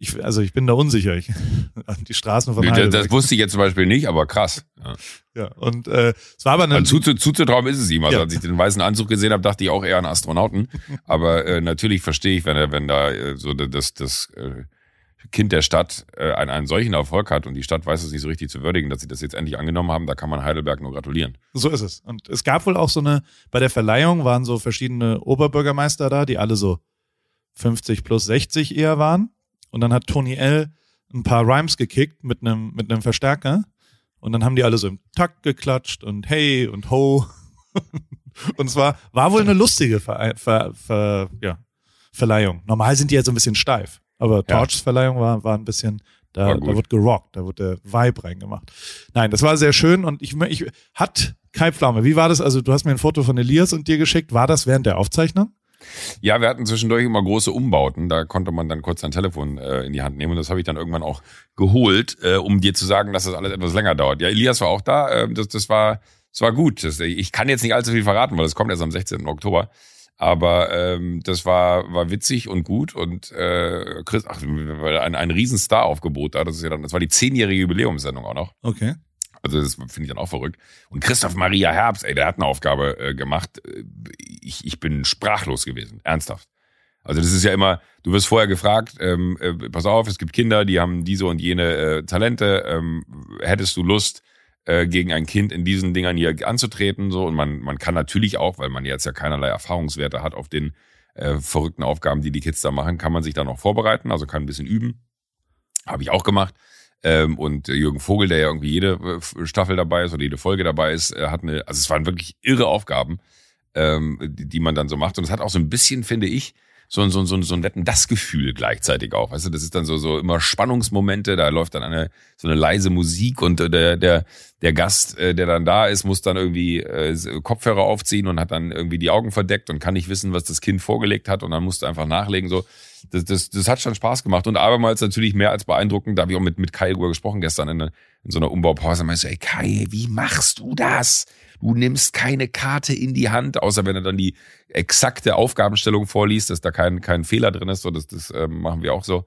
Ich, also ich bin da unsicher. Ich, die Straßen von das, Heidelberg. das wusste ich jetzt zum Beispiel nicht, aber krass. Ja. ja, und äh, es war aber eine, Also zu, zuzutrauen ist es ihm. Also Ja. als ich den weißen Anzug gesehen habe, dachte ich auch eher an Astronauten. Aber äh, natürlich verstehe ich, wenn er, wenn da äh, so das, das, äh, Kind der Stadt äh, einen, einen solchen Erfolg hat und die Stadt weiß es nicht so richtig zu würdigen, dass sie das jetzt endlich angenommen haben, da kann man Heidelberg nur gratulieren. So ist es. Und es gab wohl auch so eine, bei der Verleihung waren so verschiedene Oberbürgermeister da, die alle so 50 plus 60 eher waren. Und dann hat Tony L. ein paar Rhymes gekickt mit einem, mit einem Verstärker. Und dann haben die alle so im Takt geklatscht und hey und ho. und es war, war wohl eine lustige Ver, Ver, Ver, ja, Verleihung. Normal sind die ja so ein bisschen steif. Aber Torchs Verleihung war, war ein bisschen, da, da wird gerockt, da wird der Vibe reingemacht. Nein, das war sehr schön und ich, ich hat Kai Pflaume, wie war das? Also du hast mir ein Foto von Elias und dir geschickt. War das während der Aufzeichnung? Ja, wir hatten zwischendurch immer große Umbauten. Da konnte man dann kurz sein Telefon äh, in die Hand nehmen. Und das habe ich dann irgendwann auch geholt, äh, um dir zu sagen, dass das alles etwas länger dauert. Ja, Elias war auch da. Äh, das, das war, das war gut. Das, ich kann jetzt nicht allzu viel verraten, weil das kommt erst am 16. Oktober. Aber ähm, das war, war witzig und gut. Und äh, Chris, ach, ein, ein Riesenstar-Aufgebot da. Das ist ja dann, das war die zehnjährige Jubiläumssendung auch noch. Okay. Also das finde ich dann auch verrückt. Und Christoph Maria Herbst, ey, der hat eine Aufgabe äh, gemacht. Äh, Ich, ich bin sprachlos gewesen, ernsthaft. Also das ist ja immer, du wirst vorher gefragt, ähm, äh, pass auf, es gibt Kinder, die haben diese und jene äh, Talente. Ähm, hättest du Lust, äh, gegen ein Kind in diesen Dingern hier anzutreten? So und man man kann natürlich auch, weil man jetzt ja keinerlei Erfahrungswerte hat auf den äh, verrückten Aufgaben, die die Kids da machen, kann man sich dann auch vorbereiten. Also kann ein bisschen üben. Habe ich auch gemacht. Ähm, und Jürgen Vogel, der ja irgendwie jede äh, Staffel dabei ist oder jede Folge dabei ist, äh, hat eine, also es waren wirklich irre Aufgaben, ähm, die, die man dann so macht. Und es hat auch so ein bisschen, finde ich, so, ein so, ein so, ein so ein Wetten das Gefühl gleichzeitig auch. Weißt du, das ist dann so, so immer Spannungsmomente, da läuft dann eine, so eine leise Musik und äh, der, der, der Gast, äh, der dann da ist, muss dann irgendwie äh, Kopfhörer aufziehen und hat dann irgendwie die Augen verdeckt und kann nicht wissen, was das Kind vorgelegt hat und dann musst du einfach nachlegen. So, das, das, das hat schon Spaß gemacht und abermals natürlich mehr als beeindruckend. Da habe ich auch mit, mit Kai drüber gesprochen gestern in, in so einer Umbaupause. Meinst du, ey Kai, wie machst du das? Du nimmst keine Karte in die Hand, außer wenn er dann die exakte Aufgabenstellung vorliest, dass da kein, kein Fehler drin ist. So, das, das ähm, machen wir auch so.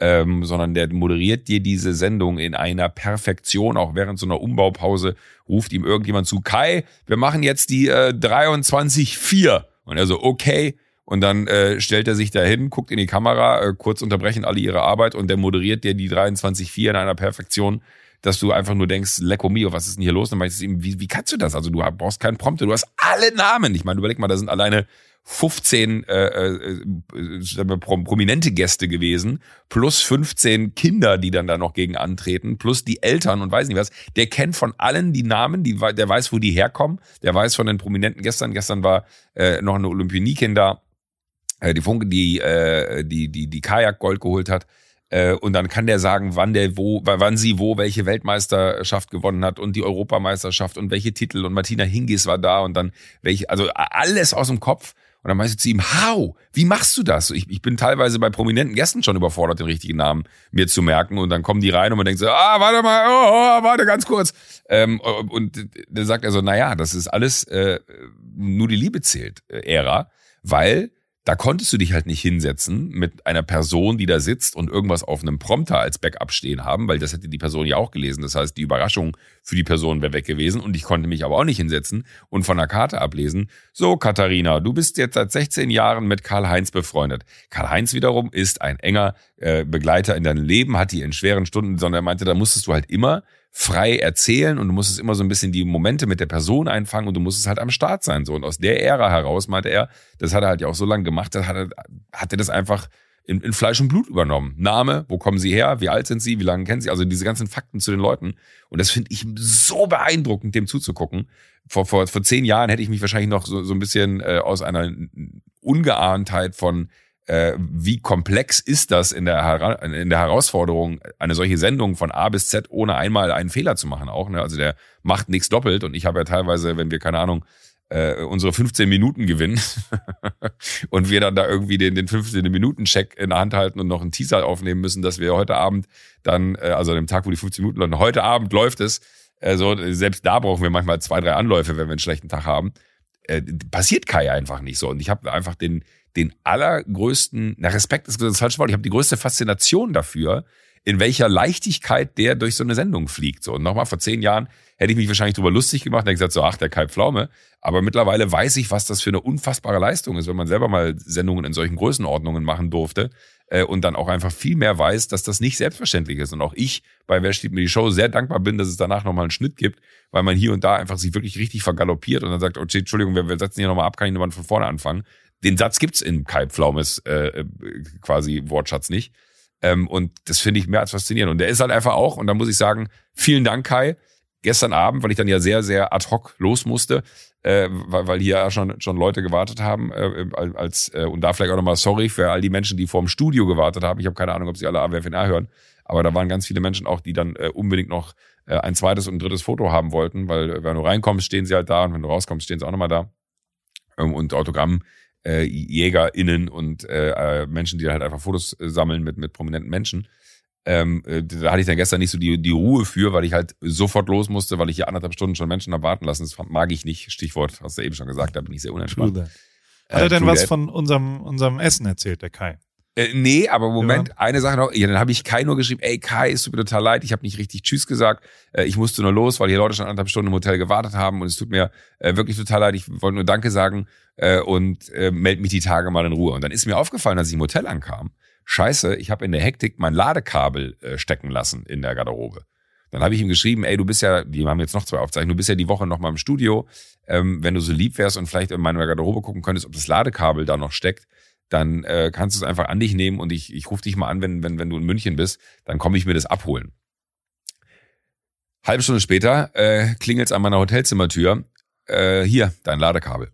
Ähm, sondern der moderiert dir diese Sendung in einer Perfektion, auch während so einer Umbaupause ruft ihm irgendjemand zu, Kai, wir machen jetzt die äh, 23.4. Und er so, okay. Und dann äh, stellt er sich dahin, guckt in die Kamera, äh, kurz unterbrechen alle ihre Arbeit und der moderiert dir die 23.4 in einer Perfektion, dass du einfach nur denkst, lecko mio, was ist denn hier los? Dann meinst du ihm, wie, wie kannst du das? Also du brauchst keinen Prompter, du hast alle Namen. Ich meine, überleg mal, da sind alleine 15 äh, äh, äh, prominente Gäste gewesen, plus 15 Kinder, die dann da noch gegen antreten, plus die Eltern und weiß nicht was. Der kennt von allen die Namen, die, der weiß, wo die herkommen, der weiß von den prominenten Gestern. Gestern war äh, noch eine Olympionikin da, äh, die Funke, die, äh, die, die, die Kajak Gold geholt hat. Äh, und dann kann der sagen, wann der wo, wann sie wo welche Weltmeisterschaft gewonnen hat und die Europameisterschaft und welche Titel und Martina Hingis war da und dann welche, also alles aus dem Kopf. Und dann meinst du zu ihm, how? Wie machst du das? Ich, ich bin teilweise bei prominenten Gästen schon überfordert, den richtigen Namen mir zu merken. Und dann kommen die rein und man denkt so, ah, warte mal, oh, oh, warte ganz kurz. Ähm, und dann sagt er so, na ja, das ist alles, äh, nur die Liebe zählt, äh, Ära, weil da konntest du dich halt nicht hinsetzen mit einer Person, die da sitzt und irgendwas auf einem Prompter als Backup stehen haben, weil das hätte die Person ja auch gelesen. Das heißt, die Überraschung für die Person wäre weg gewesen und ich konnte mich aber auch nicht hinsetzen und von der Karte ablesen. So, Katharina, du bist jetzt seit 16 Jahren mit Karl-Heinz befreundet. Karl-Heinz wiederum ist ein enger äh, Begleiter in deinem Leben, hat die in schweren Stunden, sondern er meinte, da musstest du halt immer frei erzählen und du musstest immer so ein bisschen die Momente mit der Person einfangen und du musstest halt am Start sein. So. Und aus der Ära heraus meinte er, das hat er halt ja auch so lange gemacht, hat er, hat er das einfach in, in Fleisch und Blut übernommen. Name, wo kommen sie her, wie alt sind sie, wie lange kennen sie, also diese ganzen Fakten zu den Leuten. Und das finde ich so beeindruckend, dem zuzugucken. Vor, vor, vor zehn Jahren hätte ich mich wahrscheinlich noch so, so ein bisschen äh, aus einer Ungeahntheit von äh, wie komplex ist das in der, in der Herausforderung, eine solche Sendung von A bis Z ohne einmal einen Fehler zu machen auch. Ne? Also der macht nichts doppelt und ich habe ja teilweise, wenn wir, keine Ahnung, äh, unsere 15 Minuten gewinnen und wir dann da irgendwie den, den 15 Minuten Check in der Hand halten und noch einen Teaser aufnehmen müssen, dass wir heute Abend dann, äh, also an dem Tag, wo die 15 Minuten läuft, heute Abend läuft es, also selbst da brauchen wir manchmal zwei, drei Anläufe, wenn wir einen schlechten Tag haben. Äh, passiert Kai einfach nicht so und ich habe einfach den den allergrößten, na Respekt ist das falsche Wort, ich habe die größte Faszination dafür, in welcher Leichtigkeit der durch so eine Sendung fliegt. So, und nochmal vor zehn Jahren hätte ich mich wahrscheinlich drüber lustig gemacht und hätte gesagt, so, ach, der Kai Pflaume. Aber mittlerweile weiß ich, was das für eine unfassbare Leistung ist, wenn man selber mal Sendungen in solchen Größenordnungen machen durfte äh, und dann auch einfach viel mehr weiß, dass das nicht selbstverständlich ist. Und auch ich bei Wer steht mir die Show sehr dankbar bin, dass es danach nochmal einen Schnitt gibt, weil man hier und da einfach sich wirklich richtig vergaloppiert und dann sagt, okay, Entschuldigung, wir, wir setzen hier nochmal ab, kann ich nochmal von vorne anfangen. Den Satz gibt's in Kai Pflaumes äh, äh, quasi Wortschatz nicht. Ähm, und das finde ich mehr als faszinierend. Und der ist halt einfach auch, und da muss ich sagen, vielen Dank, Kai. Gestern Abend, weil ich dann ja sehr, sehr ad hoc los musste, äh, weil, weil hier ja schon, schon Leute gewartet haben, äh, als, äh, und da vielleicht auch nochmal sorry für all die Menschen, die vor dem Studio gewartet haben. Ich habe keine Ahnung, ob sie alle AWFNR hören, aber da waren ganz viele Menschen auch, die dann äh, unbedingt noch äh, ein zweites und ein drittes Foto haben wollten, weil äh, wenn du reinkommst, stehen sie halt da und wenn du rauskommst, stehen sie auch nochmal da. Ähm, und Autogramm äh, JägerInnen und äh, äh, Menschen, die halt einfach Fotos äh, sammeln mit, mit prominenten Menschen. Ähm, äh, da hatte ich dann gestern nicht so die, die Ruhe für, weil ich halt sofort los musste, weil ich hier anderthalb Stunden schon Menschen erwarten lassen. Das mag ich nicht. Stichwort, hast du eben schon gesagt, da bin ich sehr unentspannt. Hat er denn was von unserem, unserem Essen erzählt, der Kai? Äh, nee, aber Moment, ja. eine Sache noch. Ja, dann habe ich Kai nur geschrieben, ey Kai, es tut mir total leid, ich habe nicht richtig Tschüss gesagt. Äh, ich musste nur los, weil hier Leute schon anderthalb Stunden im Hotel gewartet haben und es tut mir äh, wirklich total leid. Ich wollte nur Danke sagen äh, und äh, meld mich die Tage mal in Ruhe. Und dann ist mir aufgefallen, als ich im Hotel ankam, scheiße, ich habe in der Hektik mein Ladekabel äh, stecken lassen in der Garderobe. Dann habe ich ihm geschrieben, ey, du bist ja, die haben jetzt noch zwei Aufzeichnungen, du bist ja die Woche noch mal im Studio. Ähm, wenn du so lieb wärst und vielleicht in meine Garderobe gucken könntest, ob das Ladekabel da noch steckt, dann äh, kannst du es einfach an dich nehmen und ich, ich rufe dich mal an, wenn, wenn, wenn du in München bist, dann komme ich mir das abholen. Halbe Stunde später äh, klingelt es an meiner Hotelzimmertür. Äh, hier, dein Ladekabel.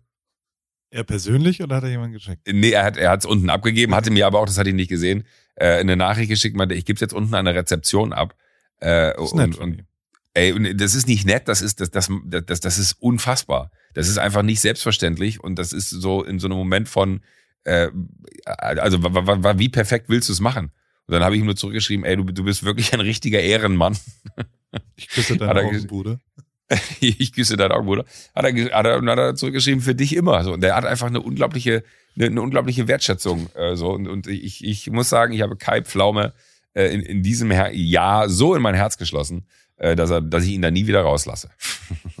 Er persönlich oder hat er jemand geschickt? Nee, er hat er unten abgegeben, hatte mir aber auch, das hatte ich nicht gesehen, äh, eine Nachricht geschickt, meinte, ich gebe es jetzt unten an der Rezeption ab. Äh, das ist und, nett und, ey, und das ist nicht nett, das ist das, das, das, das ist unfassbar. Das ist einfach nicht selbstverständlich und das ist so in so einem Moment von, äh, also wie perfekt willst du es machen? Und dann habe ich ihm nur zurückgeschrieben, ey, du, du bist wirklich ein richtiger Ehrenmann. Ich küsse deine Augenbude. ich küsse deine Augenbruder. Hat er, hat er, hat er zurückgeschrieben, für dich immer. So, und der hat einfach eine unglaubliche, eine, eine unglaubliche Wertschätzung. Äh, so. und, und ich, ich muss sagen, ich habe Kai Pflaume äh, in, in diesem Jahr so in mein Herz geschlossen, äh, dass, er, dass ich ihn da nie wieder rauslasse.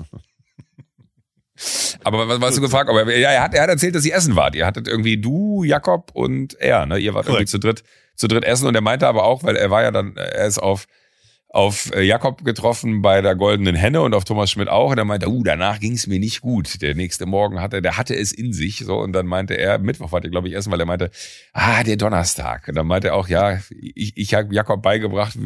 Aber was, was du gefragt? Aber ja, er hat, er hat erzählt, dass ihr essen wart. Ihr hattet irgendwie du, Jakob und er, ne? Ihr wart Correct. irgendwie zu dritt, zu dritt essen und er meinte aber auch, weil er war ja dann, er ist auf auf äh, Jakob getroffen bei der Goldenen Henne und auf Thomas Schmidt auch. Und er meinte, uh, danach ging es mir nicht gut. Der nächste Morgen hatte, der hatte es in sich. So, und dann meinte er, Mittwoch war der, glaube ich, essen, weil er meinte, ah, der Donnerstag. Und dann meinte er auch, ja, ich, ich habe Jakob beigebracht,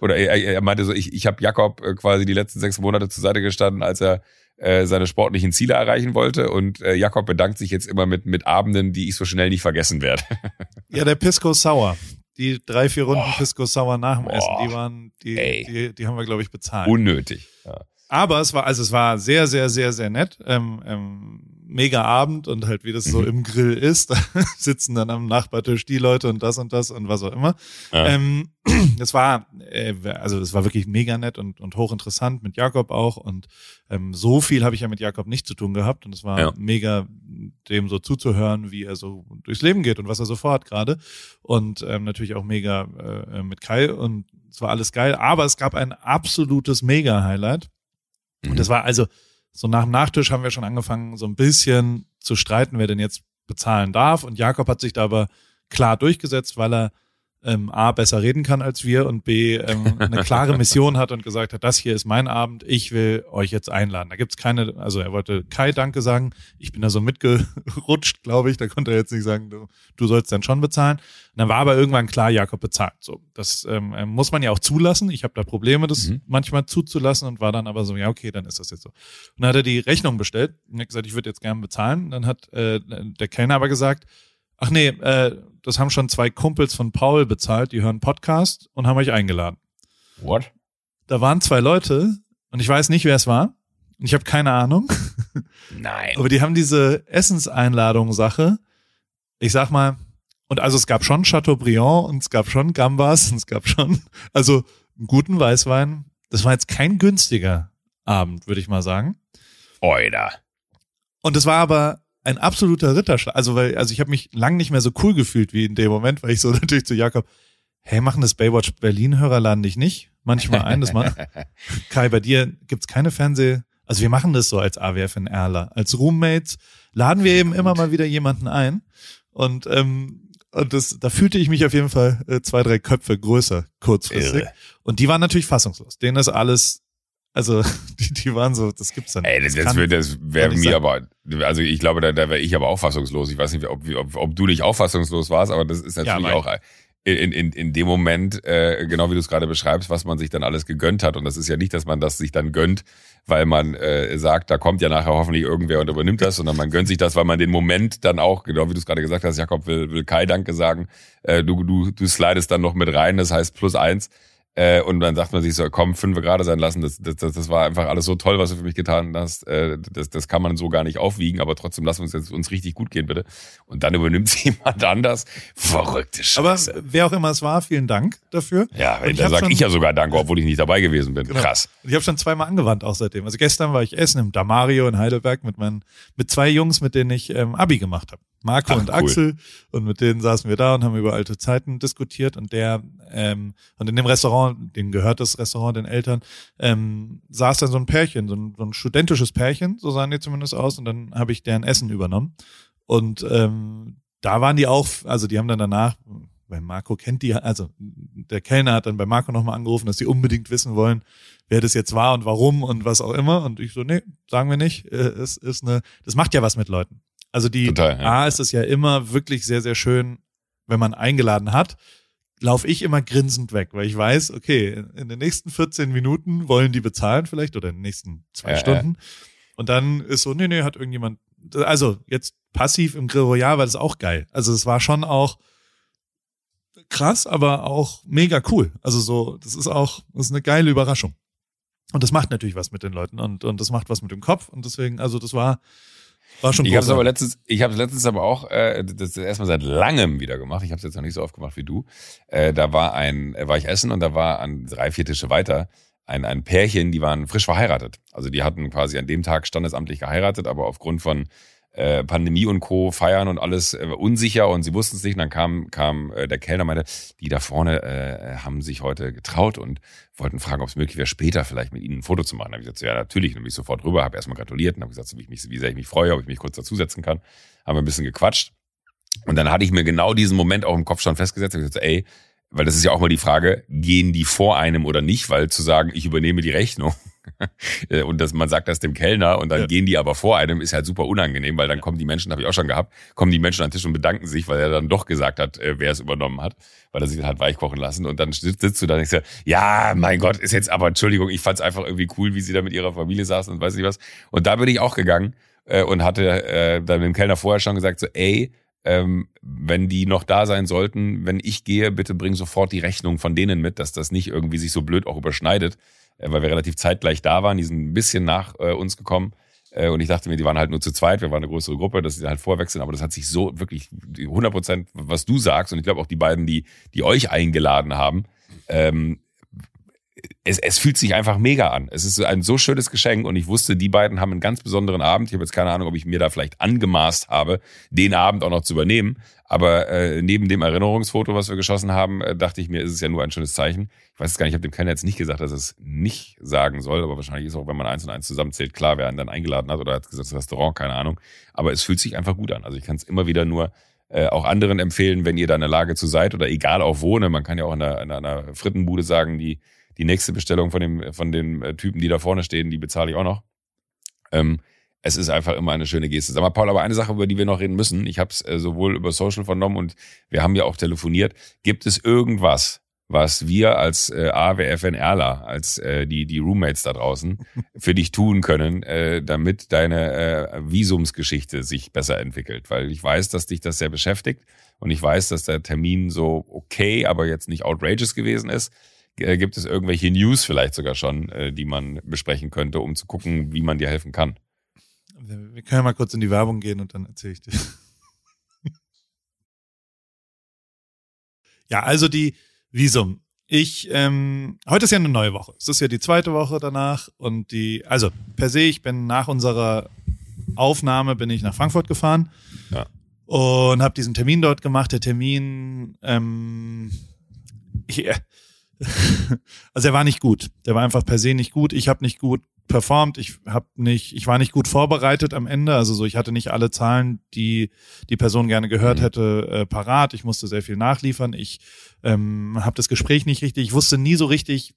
oder er, er meinte so, ich, ich habe Jakob äh, quasi die letzten sechs Monate zur Seite gestanden, als er äh, seine sportlichen Ziele erreichen wollte. Und äh, Jakob bedankt sich jetzt immer mit, mit Abenden, die ich so schnell nicht vergessen werde. ja, der Pisco Sauer. Die drei, vier Runden oh. Pisco Sauer nach dem oh. Essen, die waren, die, die, die, haben wir, glaube ich, bezahlt. Unnötig. Ja. Aber es war, also es war sehr, sehr, sehr, sehr nett. Ähm, ähm, mega Abend und halt wie das so mhm. im Grill ist, da sitzen dann am Nachbartisch die Leute und das und das und was auch immer. Ja. Ähm, das war, äh, also das war wirklich mega nett und, und hochinteressant mit Jakob auch und ähm, so viel habe ich ja mit Jakob nicht zu tun gehabt und es war ja. mega dem so zuzuhören, wie er so durchs Leben geht und was er so vorhat gerade und ähm, natürlich auch mega äh, mit Kai und es war alles geil, aber es gab ein absolutes Mega-Highlight mhm. und das war also so nach dem Nachtisch haben wir schon angefangen, so ein bisschen zu streiten, wer denn jetzt bezahlen darf. Und Jakob hat sich da aber klar durchgesetzt, weil er ähm, A, besser reden kann als wir und B, ähm, eine klare Mission hat und gesagt hat, das hier ist mein Abend, ich will euch jetzt einladen. Da gibt's keine, also er wollte Kai Danke sagen, ich bin da so mitgerutscht, glaube ich, da konnte er jetzt nicht sagen, du, du sollst dann schon bezahlen. Und dann war aber irgendwann klar, Jakob bezahlt. So, das ähm, ähm muss man ja auch zulassen. Ich habe da Probleme, das mhm. manchmal zuzulassen und war dann aber so, ja okay, dann ist das jetzt so. Und dann hat er die Rechnung bestellt und hat gesagt, ich würde jetzt gerne bezahlen. Dann hat äh, der Kellner aber gesagt, ach nee, äh, das haben schon zwei Kumpels von Paul bezahlt, die hören Podcast und haben euch eingeladen. What? Da waren zwei Leute und ich weiß nicht, wer es war. Und ich habe keine Ahnung. Nein. Aber die haben diese Essenseinladung-Sache. Ich sag mal, und also es gab schon Chateaubriand und es gab schon Gambas und es gab schon, also einen guten Weißwein. Das war jetzt kein günstiger Abend, würde ich mal sagen. Oida. Und es war aber ein absoluter Ritterschlag. Also, weil, also ich habe mich lang nicht mehr so cool gefühlt wie in dem Moment, weil ich so natürlich zu Jakob, hey, machen das Baywatch Berlin-Hörer laden dich nicht manchmal ein. Das mal. Kai, bei dir gibt's keine Fernseh. Also wir machen das so als AWF in Erla. Als Roommates laden wir eben immer mal wieder jemanden ein. Und, ähm, und das, da fühlte ich mich auf jeden Fall äh, zwei, drei Köpfe größer kurzfristig. Irre. Und die waren natürlich fassungslos. Denen ist alles, also die, die waren so, das gibt's dann. Ey, das, das, kann- das wäre mir sein. aber, also ich glaube, da, da wäre ich aber auch fassungslos. Ich weiß nicht, ob, ob, ob du nicht auch fassungslos warst, aber das ist natürlich Ja, auch in, in, in dem Moment, äh, genau wie du es gerade beschreibst, was man sich dann alles gegönnt hat. Und das ist ja nicht, dass man das sich dann gönnt, weil man äh, sagt, da kommt ja nachher hoffentlich irgendwer und übernimmt das, sondern man gönnt sich das, weil man den Moment dann auch, genau wie du es gerade gesagt hast, Jakob will, will Kai Danke sagen, äh, du, du, du slidest dann noch mit rein, das heißt plus eins. Äh, und dann sagt man sich so, komm, fünf gerade sein lassen. Das, das, das, das war einfach alles so toll, was du für mich getan hast. Äh, das, das kann man so gar nicht aufwiegen, aber trotzdem lass uns jetzt uns richtig gut gehen, bitte. Und dann übernimmt jemand anders. Verrückte Aber Scheiße. wer auch immer es war, vielen Dank dafür. ja, Und da hab sag schon- ich ja sogar Danke, obwohl ich nicht dabei gewesen bin. Genau. Krass. Und ich habe schon zweimal angewandt auch seitdem. Also gestern war ich essen im Damario in Heidelberg mit meinen mit zwei Jungs, mit denen ich ähm, Abi gemacht habe. Marco Ach, und cool. Axel und mit denen saßen wir da und haben über alte Zeiten diskutiert und der ähm, und in dem Restaurant, dem gehört das Restaurant den Eltern, ähm, saß dann so ein Pärchen, so ein, so ein studentisches Pärchen, so sahen die zumindest aus und dann habe ich deren Essen übernommen und ähm, da waren die auch, also die haben dann danach weil Marco kennt die, also der Kellner hat dann bei Marco nochmal angerufen, dass sie unbedingt wissen wollen, wer das jetzt war und warum und was auch immer. Und ich so, nee, sagen wir nicht. Äh, Es ist eine, das macht ja was mit Leuten. Also die Total, ja. A ist es ja immer wirklich sehr, sehr schön, wenn man eingeladen hat, laufe ich immer grinsend weg, weil ich weiß, okay, in den nächsten 14 Minuten wollen die bezahlen vielleicht oder in den nächsten zwei Ja, ja. Stunden. Und dann ist so, nee, nee, hat irgendjemand, also jetzt passiv im Grill Royal war das auch geil. Also es war schon auch krass, aber auch mega cool. Also so, das ist auch, das ist eine geile Überraschung. Und das macht natürlich was mit den Leuten und, und das macht was mit dem Kopf und deswegen, also das war, war schon Ich habe es aber letztens, ich habe letztens aber auch äh, das erstmal seit langem wieder gemacht. Ich habe es jetzt noch nicht so oft gemacht wie du. Äh, da war ein, äh, war ich essen und da war an drei, vier Tische weiter ein, ein Pärchen, die waren frisch verheiratet. Also die hatten quasi an dem Tag standesamtlich geheiratet, aber aufgrund von äh, Pandemie und Co. feiern und alles äh, unsicher und sie wussten es nicht. Und dann kam, kam äh, der Kellner meinte, die da vorne äh, haben sich heute getraut und wollten fragen, ob es möglich wäre, später vielleicht mit ihnen ein Foto zu machen. Da habe ich gesagt, so, ja natürlich, dann bin ich sofort rüber, habe erstmal gratuliert und habe gesagt, so, wie, ich mich, wie sehr ich mich freue, ob ich mich kurz dazusetzen kann. Haben wir ein bisschen gequatscht. Und dann hatte ich mir genau diesen Moment auch im Kopf schon festgesetzt. Ich gesagt, ey, weil das ist ja auch mal die Frage, gehen die vor einem oder nicht? Weil zu sagen, ich übernehme die Rechnung und dass man sagt das dem Kellner und dann Ja. gehen die aber vor einem, ist halt super unangenehm, weil dann kommen die Menschen, habe ich auch schon gehabt, kommen die Menschen an den Tisch und bedanken sich, weil er dann doch gesagt hat, äh, wer es übernommen hat, weil er sich hat weichkochen lassen und dann sitzt, sitzt du da und denkst ja, mein Gott, ist jetzt aber, Entschuldigung, ich fand es einfach irgendwie cool, wie sie da mit ihrer Familie saßen und weiß nicht was. Und da bin ich auch gegangen äh, und hatte äh, dann dem Kellner vorher schon gesagt, so, ey, ähm, wenn die noch da sein sollten, wenn ich gehe, bitte bring sofort die Rechnung von denen mit, dass das nicht irgendwie sich so blöd auch überschneidet, äh, weil wir relativ zeitgleich da waren, die sind ein bisschen nach äh, uns gekommen. Äh, und ich dachte mir, die waren halt nur zu zweit, wir waren eine größere Gruppe, dass sie halt vorwechseln, aber das hat sich so wirklich die 100 Prozent, was du sagst, und ich glaube auch die beiden, die, die euch eingeladen haben, ähm, es, es fühlt sich einfach mega an. Es ist ein so schönes Geschenk und ich wusste, die beiden haben einen ganz besonderen Abend. Ich habe jetzt keine Ahnung, ob ich mir da vielleicht angemaßt habe, den Abend auch noch zu übernehmen. Aber äh, neben dem Erinnerungsfoto, was wir geschossen haben, äh, dachte ich mir, ist es ja nur ein schönes Zeichen. Ich weiß es gar nicht, ich habe dem Kellner jetzt nicht gesagt, dass es nicht sagen soll, aber wahrscheinlich ist auch, wenn man eins und eins zusammenzählt, klar, wer einen dann eingeladen hat oder hat gesagt, das Restaurant, keine Ahnung. Aber es fühlt sich einfach gut an. Also ich kann es immer wieder nur äh, auch anderen empfehlen, wenn ihr da in der Lage zu seid oder egal auch wo, ne, man kann ja auch in einer, in einer Frittenbude sagen, die die nächste Bestellung von dem von den äh, Typen, die da vorne stehen, die bezahle ich auch noch. Ähm, es ist einfach immer eine schöne Geste. Sag mal, Paul, aber eine Sache, über die wir noch reden müssen, ich habe es äh, sowohl über Social vernommen und wir haben ja auch telefoniert. Gibt es irgendwas, was wir als äh, AWFN Erla, als äh, die, die Roommates da draußen, für dich tun können, äh, damit deine äh, Visumsgeschichte sich besser entwickelt? Weil ich weiß, dass dich das sehr beschäftigt und ich weiß, dass der Termin so okay, aber jetzt nicht outrageous gewesen ist. Äh, gibt es irgendwelche News vielleicht sogar schon, äh, die man besprechen könnte, um zu gucken, wie man dir helfen kann? Wir können ja mal kurz in die Werbung gehen und dann erzähle ich dir. ja, also die Visum. Ich, ähm, heute ist ja eine neue Woche. Es ist ja die zweite Woche danach und die, also per se, ich bin nach unserer Aufnahme bin ich nach Frankfurt gefahren Ja. und habe diesen Termin dort gemacht. Der Termin, ähm, ich, also er war nicht gut. Der war einfach per se nicht gut. Ich habe nicht gut performt. Ich habe nicht, ich war nicht gut vorbereitet am Ende. Also so, ich hatte nicht alle Zahlen, die die Person gerne gehört Mhm. hätte, äh, parat. Ich musste sehr viel nachliefern. Ich ähm, habe das Gespräch nicht richtig. Ich wusste nie so richtig,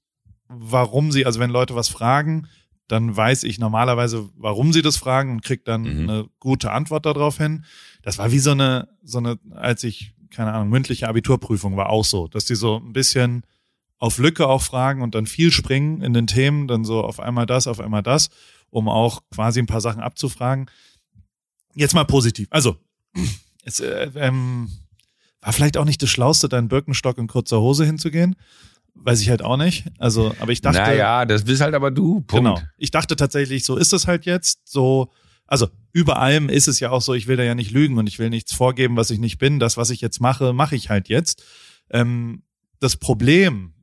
warum sie, also wenn Leute was fragen, dann weiß ich normalerweise, warum sie das fragen und krieg dann Mhm. eine gute Antwort darauf hin. Das war wie so eine, so eine, als ich, keine Ahnung, mündliche Abiturprüfung war auch so, dass die so ein bisschen auf Lücke auch fragen und dann viel springen in den Themen, dann so auf einmal das, auf einmal das, um auch quasi ein paar Sachen abzufragen. Jetzt mal positiv. Also, es äh, ähm, war vielleicht auch nicht das Schlauste, deinen Birkenstock in kurzer Hose hinzugehen. Weiß ich halt auch nicht. Also, aber ich dachte. naja, das bist halt aber du. Punkt. Genau. Ich dachte tatsächlich, so ist es halt jetzt. So, also über allem ist es ja auch so, ich will da ja nicht lügen und ich will nichts vorgeben, was ich nicht bin. Das, was ich jetzt mache, mache ich halt jetzt. Ähm, das Problem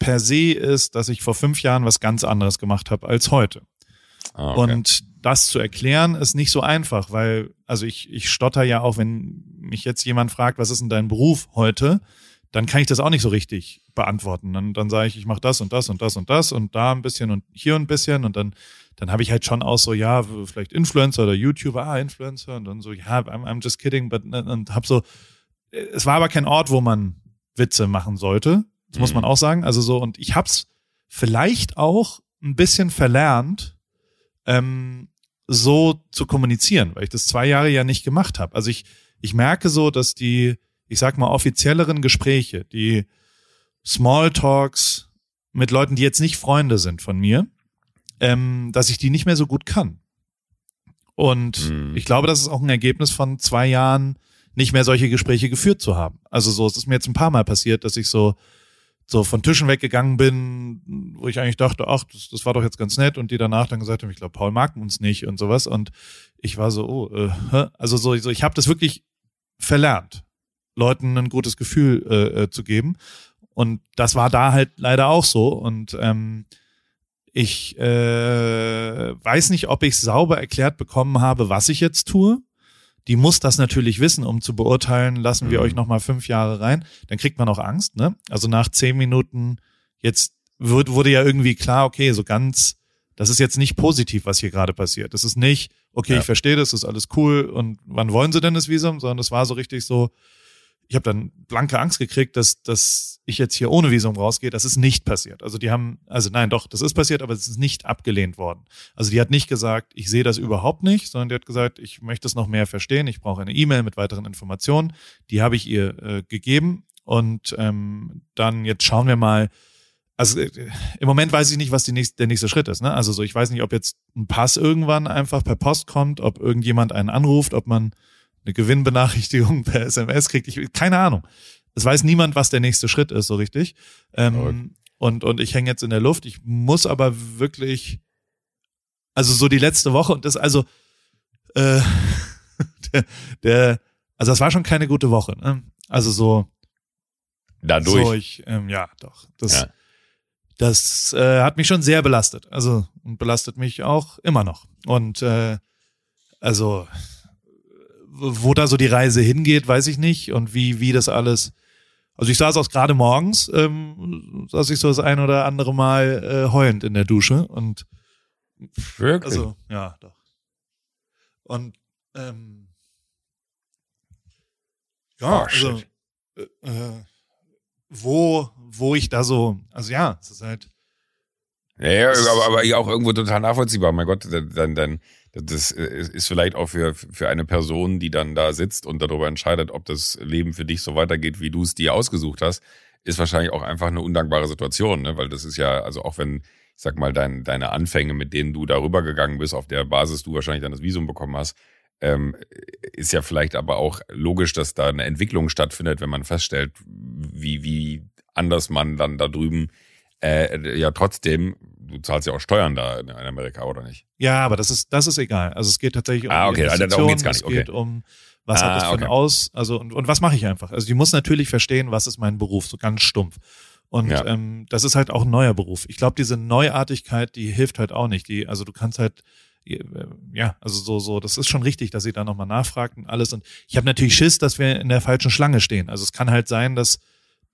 per se ist, dass ich vor fünf Jahren was ganz anderes gemacht habe als heute. Ah, okay. Und das zu erklären ist nicht so einfach, weil, also ich, ich stotter ja auch, wenn mich jetzt jemand fragt, was ist denn dein Beruf heute, dann kann ich das auch nicht so richtig beantworten. Dann, dann sage ich, ich mache das und das und das und das und da ein bisschen und hier ein bisschen und dann, dann habe ich halt schon auch so, ja, vielleicht Influencer oder YouTuber, ah, Influencer und dann so, ja, I'm, I'm just kidding, but, und hab so, es war aber kein Ort, wo man Witze machen sollte. Das muss man Mhm. auch sagen. Also so, und ich hab's vielleicht auch ein bisschen verlernt, ähm, so zu kommunizieren, weil ich das zwei Jahre ja nicht gemacht habe. Also ich, ich merke so, dass die, ich sag mal, offizielleren Gespräche, die Smalltalks mit Leuten, die jetzt nicht Freunde sind von mir, ähm, dass ich die nicht mehr so gut kann. Und Mhm. ich glaube, das ist auch ein Ergebnis von zwei Jahren, nicht mehr solche Gespräche geführt zu haben. Also so, es ist mir jetzt ein paar Mal passiert, dass ich so so von Tischen weggegangen bin, wo ich eigentlich dachte, ach, das, das war doch jetzt ganz nett. Und die danach dann gesagt haben, ich glaube, Paul mag uns nicht und sowas. Und ich war so, oh, äh, also so, so ich habe das wirklich verlernt, Leuten ein gutes Gefühl äh, äh, zu geben. Und das war da halt leider auch so. Und ähm, ich äh, weiß nicht, ob ich sauber erklärt bekommen habe, was ich jetzt tue. Die muss das natürlich wissen, um zu beurteilen, lassen wir Mhm. euch noch mal fünf Jahre rein. Dann kriegt man auch Angst, ne? Also nach zehn Minuten, jetzt wird, wurde ja irgendwie klar, okay, so ganz, das ist jetzt nicht positiv, was hier gerade passiert. Das ist nicht, okay, Ja. ich verstehe das, ist alles cool und wann wollen sie denn das Visum? Sondern das war so richtig so, ich habe dann blanke Angst gekriegt, dass, dass ich jetzt hier ohne Visum rausgehe. Das ist nicht passiert. Also die haben, also nein, doch, das ist passiert, aber es ist nicht abgelehnt worden. Also die hat nicht gesagt, ich sehe das überhaupt nicht, sondern die hat gesagt, ich möchte es noch mehr verstehen. Ich brauche eine E-Mail mit weiteren Informationen. Die habe ich ihr äh, gegeben und ähm, dann jetzt schauen wir mal. Also äh, im Moment weiß ich nicht, was die nächste, der nächste Schritt ist. Ne? Also so, ich weiß nicht, ob jetzt ein Pass irgendwann einfach per Post kommt, ob irgendjemand einen anruft, ob man eine Gewinnbenachrichtigung per SMS kriegt. Ich, keine Ahnung. Es weiß niemand, was der nächste Schritt ist, so richtig. Ähm, und, und ich hänge jetzt in der Luft. Ich muss aber wirklich, also so die letzte Woche und das, also, äh, der, der, also das war schon keine gute Woche. Ne? Also so, Dadurch. so ich, ähm, ja, doch. Das, Ja. das äh, hat mich schon sehr belastet. Also und belastet mich auch immer noch. Und äh, also wo da so die Reise hingeht, weiß ich nicht. Und wie, wie das alles. Also ich saß auch gerade morgens, ähm, saß ich so das ein oder andere Mal äh, heulend in der Dusche und Wirklich? also, ja, doch. Und ähm, ja, Oh, also äh, äh, wo, wo ich da so, also ja, es ist halt, Ja, ja aber, aber auch irgendwo total nachvollziehbar. Mein Gott, dann, dann, das ist vielleicht auch für, für eine Person, die dann da sitzt und darüber entscheidet, ob das Leben für dich so weitergeht, wie du es dir ausgesucht hast, ist wahrscheinlich auch einfach eine undankbare Situation, ne? Weil das ist ja, also auch wenn, ich sag mal, dein, deine Anfänge, mit denen du darüber gegangen bist, auf der Basis du wahrscheinlich dann das Visum bekommen hast, ähm, ist ja vielleicht aber auch logisch, dass da eine Entwicklung stattfindet, wenn man feststellt, wie, wie anders man dann da drüben äh, ja trotzdem, du zahlst ja auch Steuern da in Amerika, oder nicht? ja, aber das ist, das ist egal. Also es geht tatsächlich um Ah, okay, also darum geht's gar es nicht, geht okay. um, was Ah, hat das für okay. ein Aus, also und, und was mache ich einfach? Also die muss natürlich verstehen, was ist mein Beruf, so ganz stumpf. Und Ja. ähm, das ist halt auch ein neuer Beruf. Ich glaube, diese Neuartigkeit, die hilft halt auch nicht. Die, also du kannst halt ja, also so, so, das ist schon richtig, dass sie da nochmal nachfragt und alles. Und ich habe natürlich Schiss, dass wir in der falschen Schlange stehen. Also es kann halt sein, dass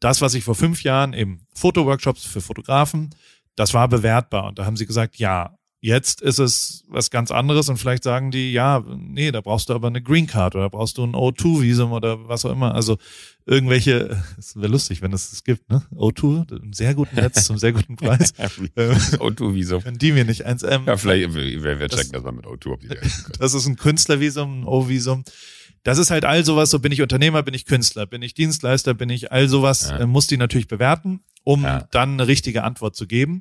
das, was ich vor fünf Jahren eben Fotoworkshops für Fotografen, das war bewertbar. Und da haben sie gesagt, ja, Jetzt ist es was ganz anderes und vielleicht sagen die, ja, nee, da brauchst du aber eine Green Card oder brauchst du ein O2-Visum oder was auch immer. Also irgendwelche, es wäre lustig, wenn es das gibt, ne? O2, ein sehr guten Netz zum sehr guten Preis. O2-Visum. Können die mir nicht eins, ähm, Ja, vielleicht, wir, wir checken das, mal mit O2, ob die Das ist ein Künstlervisum, ein O-Visum. Das ist halt all sowas, so bin ich Unternehmer, bin ich Künstler, bin ich Dienstleister, bin ich all sowas, ja. äh, muss die natürlich bewerten, um ja. dann eine richtige Antwort zu geben.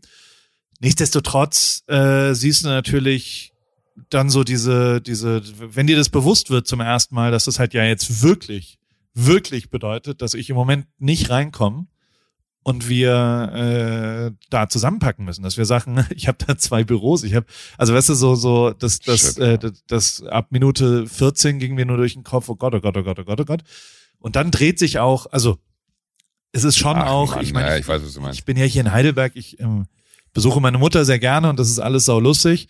Nichtsdestotrotz äh, siehst du natürlich dann so diese, diese, wenn dir das bewusst wird zum ersten Mal, dass das halt ja jetzt wirklich, wirklich bedeutet, dass ich im Moment nicht reinkomme und wir äh, da zusammenpacken müssen, dass wir sagen, ich habe da zwei Büros, ich habe, also weißt du, so, so, das, das, äh, das, das ab Minute 14 ging mir nur durch den Kopf, oh Gott, oh Gott, oh Gott, oh Gott, oh Gott. Und dann dreht sich auch, also es ist schon Ach, auch, Mann, ich meine, ja, ich, ich, bin ja hier in Heidelberg, ich ähm, besuche meine Mutter sehr gerne und das ist alles sau lustig.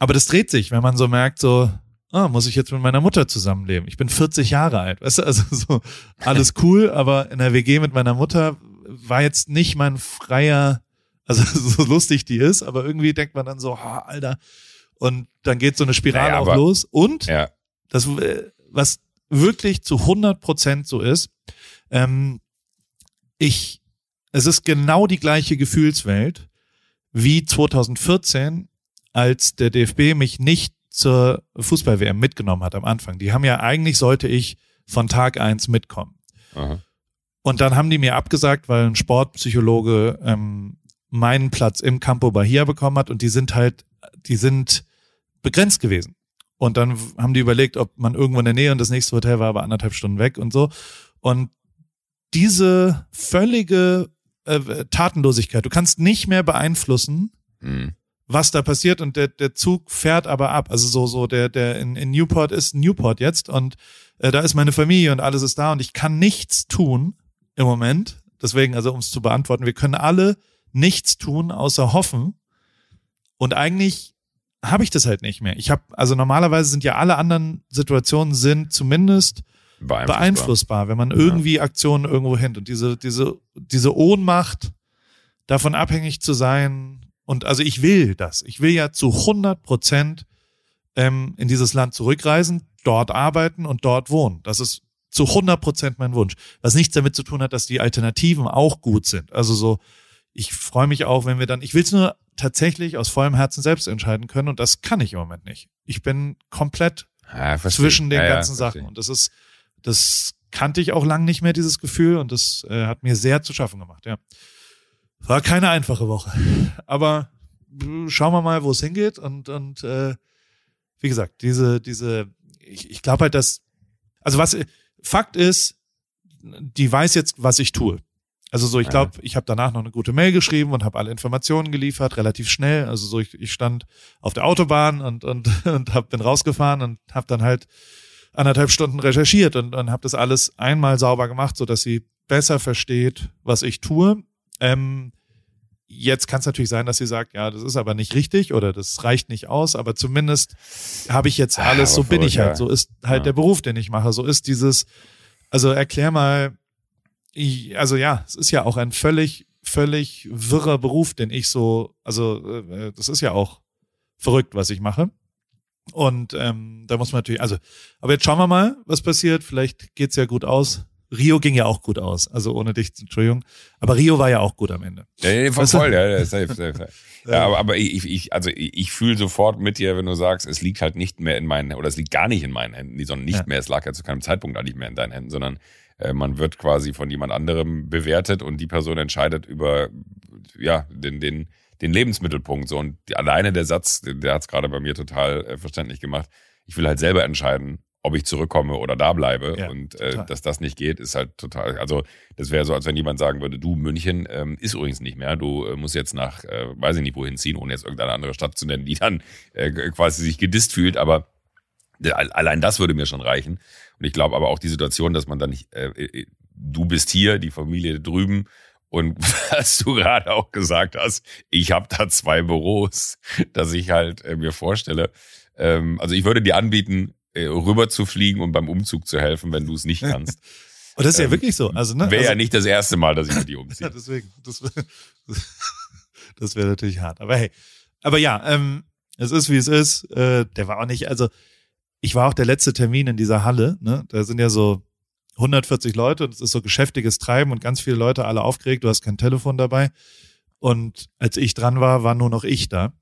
Aber das dreht sich, wenn man so merkt, so, ah, muss ich jetzt mit meiner Mutter zusammenleben? Ich bin 40 Jahre alt, weißt du, also so alles cool, aber in der WG mit meiner Mutter war jetzt nicht mein freier, also so lustig die ist, aber irgendwie denkt man dann so, ah, Alter, und dann geht so eine Spirale naja, auch los. Und ja. das, äh, was wirklich zu 100 Prozent so ist, ähm, ich, es ist genau die gleiche Gefühlswelt wie 2014, als der DFB mich nicht zur Fußball-WM mitgenommen hat am Anfang. Die haben ja eigentlich sollte ich von Tag eins mitkommen. Aha. Und dann haben die mir abgesagt, weil ein Sportpsychologe ähm, meinen Platz im Campo Bahia bekommen hat und die sind halt, die sind begrenzt gewesen. Und dann haben die überlegt, ob man irgendwo in der Nähe und das nächste Hotel war aber anderthalb Stunden weg und so. Und diese völlige äh, Tatenlosigkeit. Du kannst nicht mehr beeinflussen, mhm. was da passiert und der, der Zug fährt aber ab. Also so, so, der, der in, in Newport ist Newport jetzt und äh, da ist meine Familie und alles ist da und ich kann nichts tun im Moment. Deswegen, also um es zu beantworten, wir können alle nichts tun, außer hoffen. Und eigentlich habe ich das halt nicht mehr. Ich habe, also normalerweise sind ja alle anderen Situationen sind zumindest beeinflussbar, beeinflussbar wenn man irgendwie Aktionen irgendwo hängt. Und diese, diese, diese Ohnmacht, davon abhängig zu sein, und also ich will das. Ich will ja zu 100 Prozent ähm, in dieses Land zurückreisen, dort arbeiten und dort wohnen. Das ist zu 100 Prozent mein Wunsch. Was nichts damit zu tun hat, dass die Alternativen auch gut sind. Also so, ich freue mich auch, wenn wir dann, ich will es nur tatsächlich aus vollem Herzen selbst entscheiden können und das kann ich im Moment nicht. Ich bin komplett ja, zwischen den ja, ganzen ja, Sachen und das ist, das kannte ich auch lang nicht mehr, dieses Gefühl, und das äh, hat mir sehr zu schaffen gemacht, ja. War keine einfache Woche. Aber äh, schauen wir mal, wo es hingeht. Und, und äh, wie gesagt, diese, diese, ich, ich glaube halt, dass, also was, Fakt ist, die weiß jetzt, was ich tue. Also so, ich glaube, ich habe danach noch eine gute Mail geschrieben und habe alle Informationen geliefert, relativ schnell. Also so, ich, ich stand auf der Autobahn und und und hab, bin rausgefahren und habe dann halt anderthalb Stunden recherchiert und, und habe das alles einmal sauber gemacht, so dass sie besser versteht, was ich tue. Ähm, jetzt kann es natürlich sein, dass sie sagt, ja, das ist aber nicht richtig oder das reicht nicht aus, aber zumindest habe ich jetzt alles, ja, so bin ich halt, so ist halt ja. der Beruf, den ich mache, so ist dieses, also erklär mal, ich, also ja, es ist ja auch ein völlig, völlig wirrer Beruf, den ich so, also äh, das ist ja auch verrückt, was ich mache. Und ähm, da muss man natürlich, also, aber jetzt schauen wir mal, was passiert. Vielleicht geht's ja gut aus. Rio ging ja auch gut aus, also ohne dich, Entschuldigung. Aber Rio war ja auch gut am Ende. Ja, ja voll, voll ja, safe, safe, safe. ja, aber, aber ich, ich, also ich, ich fühle sofort mit dir, wenn du sagst, es liegt halt nicht mehr in meinen, oder es liegt gar nicht in meinen Händen, sondern nicht ja. mehr, es lag ja zu keinem Zeitpunkt auch nicht mehr in deinen Händen, sondern äh, man wird quasi von jemand anderem bewertet und die Person entscheidet über, ja, den, den, den Lebensmittelpunkt. So und die, alleine der Satz, der hat es gerade bei mir total äh, verständlich gemacht. Ich will halt selber entscheiden, ob ich zurückkomme oder da bleibe. Ja, und äh, dass das nicht geht, ist halt total. Also das wäre so, als wenn jemand sagen würde, du München ähm, ist übrigens nicht mehr. Du äh, musst jetzt nach, äh, weiß ich nicht wohin ziehen, ohne jetzt irgendeine andere Stadt zu nennen, die dann äh, quasi sich gedisst fühlt. Aber allein das würde mir schon reichen. Und ich glaube aber auch die Situation, dass man dann nicht, äh, äh, du bist hier, die Familie drüben Und was du gerade auch gesagt hast, ich habe da zwei Büros, dass ich halt äh, mir vorstelle. Ähm, also ich würde dir anbieten, äh, rüber zu fliegen und beim Umzug zu helfen, wenn du es nicht kannst. Und das ist ja Ähm, wirklich so. Also, ne? Wäre also, ja nicht das erste Mal, dass ich mit dir Ja, umziehe. deswegen. Das, das wäre natürlich hart. Aber hey. Aber ja, ähm, es ist wie es ist. Äh, der war auch nicht, also ich war auch der letzte Termin in dieser Halle. Ne? Da sind ja so 140 Leute und es ist so geschäftiges Treiben und ganz viele Leute alle aufgeregt. Du hast kein Telefon dabei. Und als ich dran war, war nur noch ich da.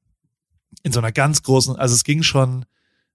In so einer ganz großen, also es ging schon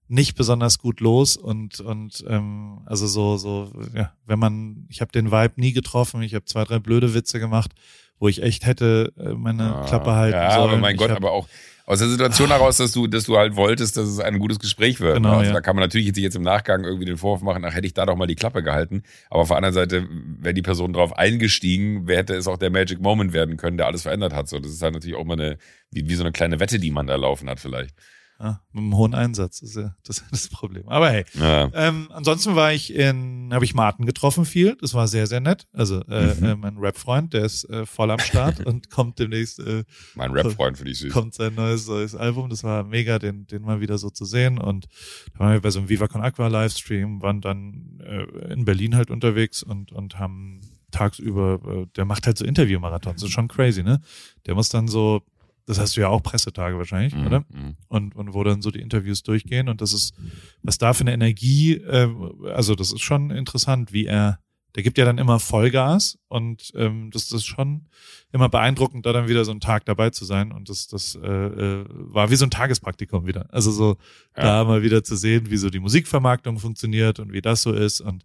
nicht besonders gut los und und ähm, also so so ja wenn man ich habe den Vibe nie getroffen ich habe zwei drei blöde Witze gemacht wo ich echt hätte äh, meine Klappe halten ja, sollen aber mein Ich Gott, aber auch aus der Situation heraus, dass du, dass du halt wolltest, dass es ein gutes Gespräch wird. Genau, ne? also ja. da kann man natürlich jetzt, jetzt im Nachgang irgendwie den Vorwurf machen, ach, hätte ich da doch mal die Klappe gehalten. Aber auf der anderen Seite, wäre die Person drauf eingestiegen, wer hätte es auch der Magic Moment werden können, der alles verändert hat. So, das ist halt natürlich auch mal eine, wie, wie so eine kleine Wette, die man da laufen hat vielleicht. Ja, mit einem hohen Einsatz ist ja das, ist das Problem aber hey Ja. ähm, ansonsten war ich in habe ich Martin getroffen viel das war sehr sehr nett also äh, Mhm. äh, mein Rap-Freund der ist äh, voll am Start und kommt demnächst äh, Mein Rap-Freund finde ich süß. kommt sein neues, neues Album. Das war mega, den, den mal wieder so zu sehen. Und da waren wir bei so einem Viva Con Aqua Livestream, waren dann äh, in Berlin halt unterwegs und, und haben tagsüber, äh, der macht halt so Interviewmarathons. Das ist schon crazy, ne? Der muss dann so, das hast du ja auch Pressetage wahrscheinlich, Mhm, oder? mhm. Und, und wo dann so die Interviews durchgehen. Und das ist, was da für eine Energie, äh, also das ist schon interessant, wie er, der gibt ja dann immer Vollgas und ähm, das, das ist schon immer beeindruckend, da dann wieder so einen Tag dabei zu sein. Und das, das äh, äh, war wie so ein Tagespraktikum wieder. Also so Ja. da mal wieder zu sehen, wie so die Musikvermarktung funktioniert und wie das so ist. Und,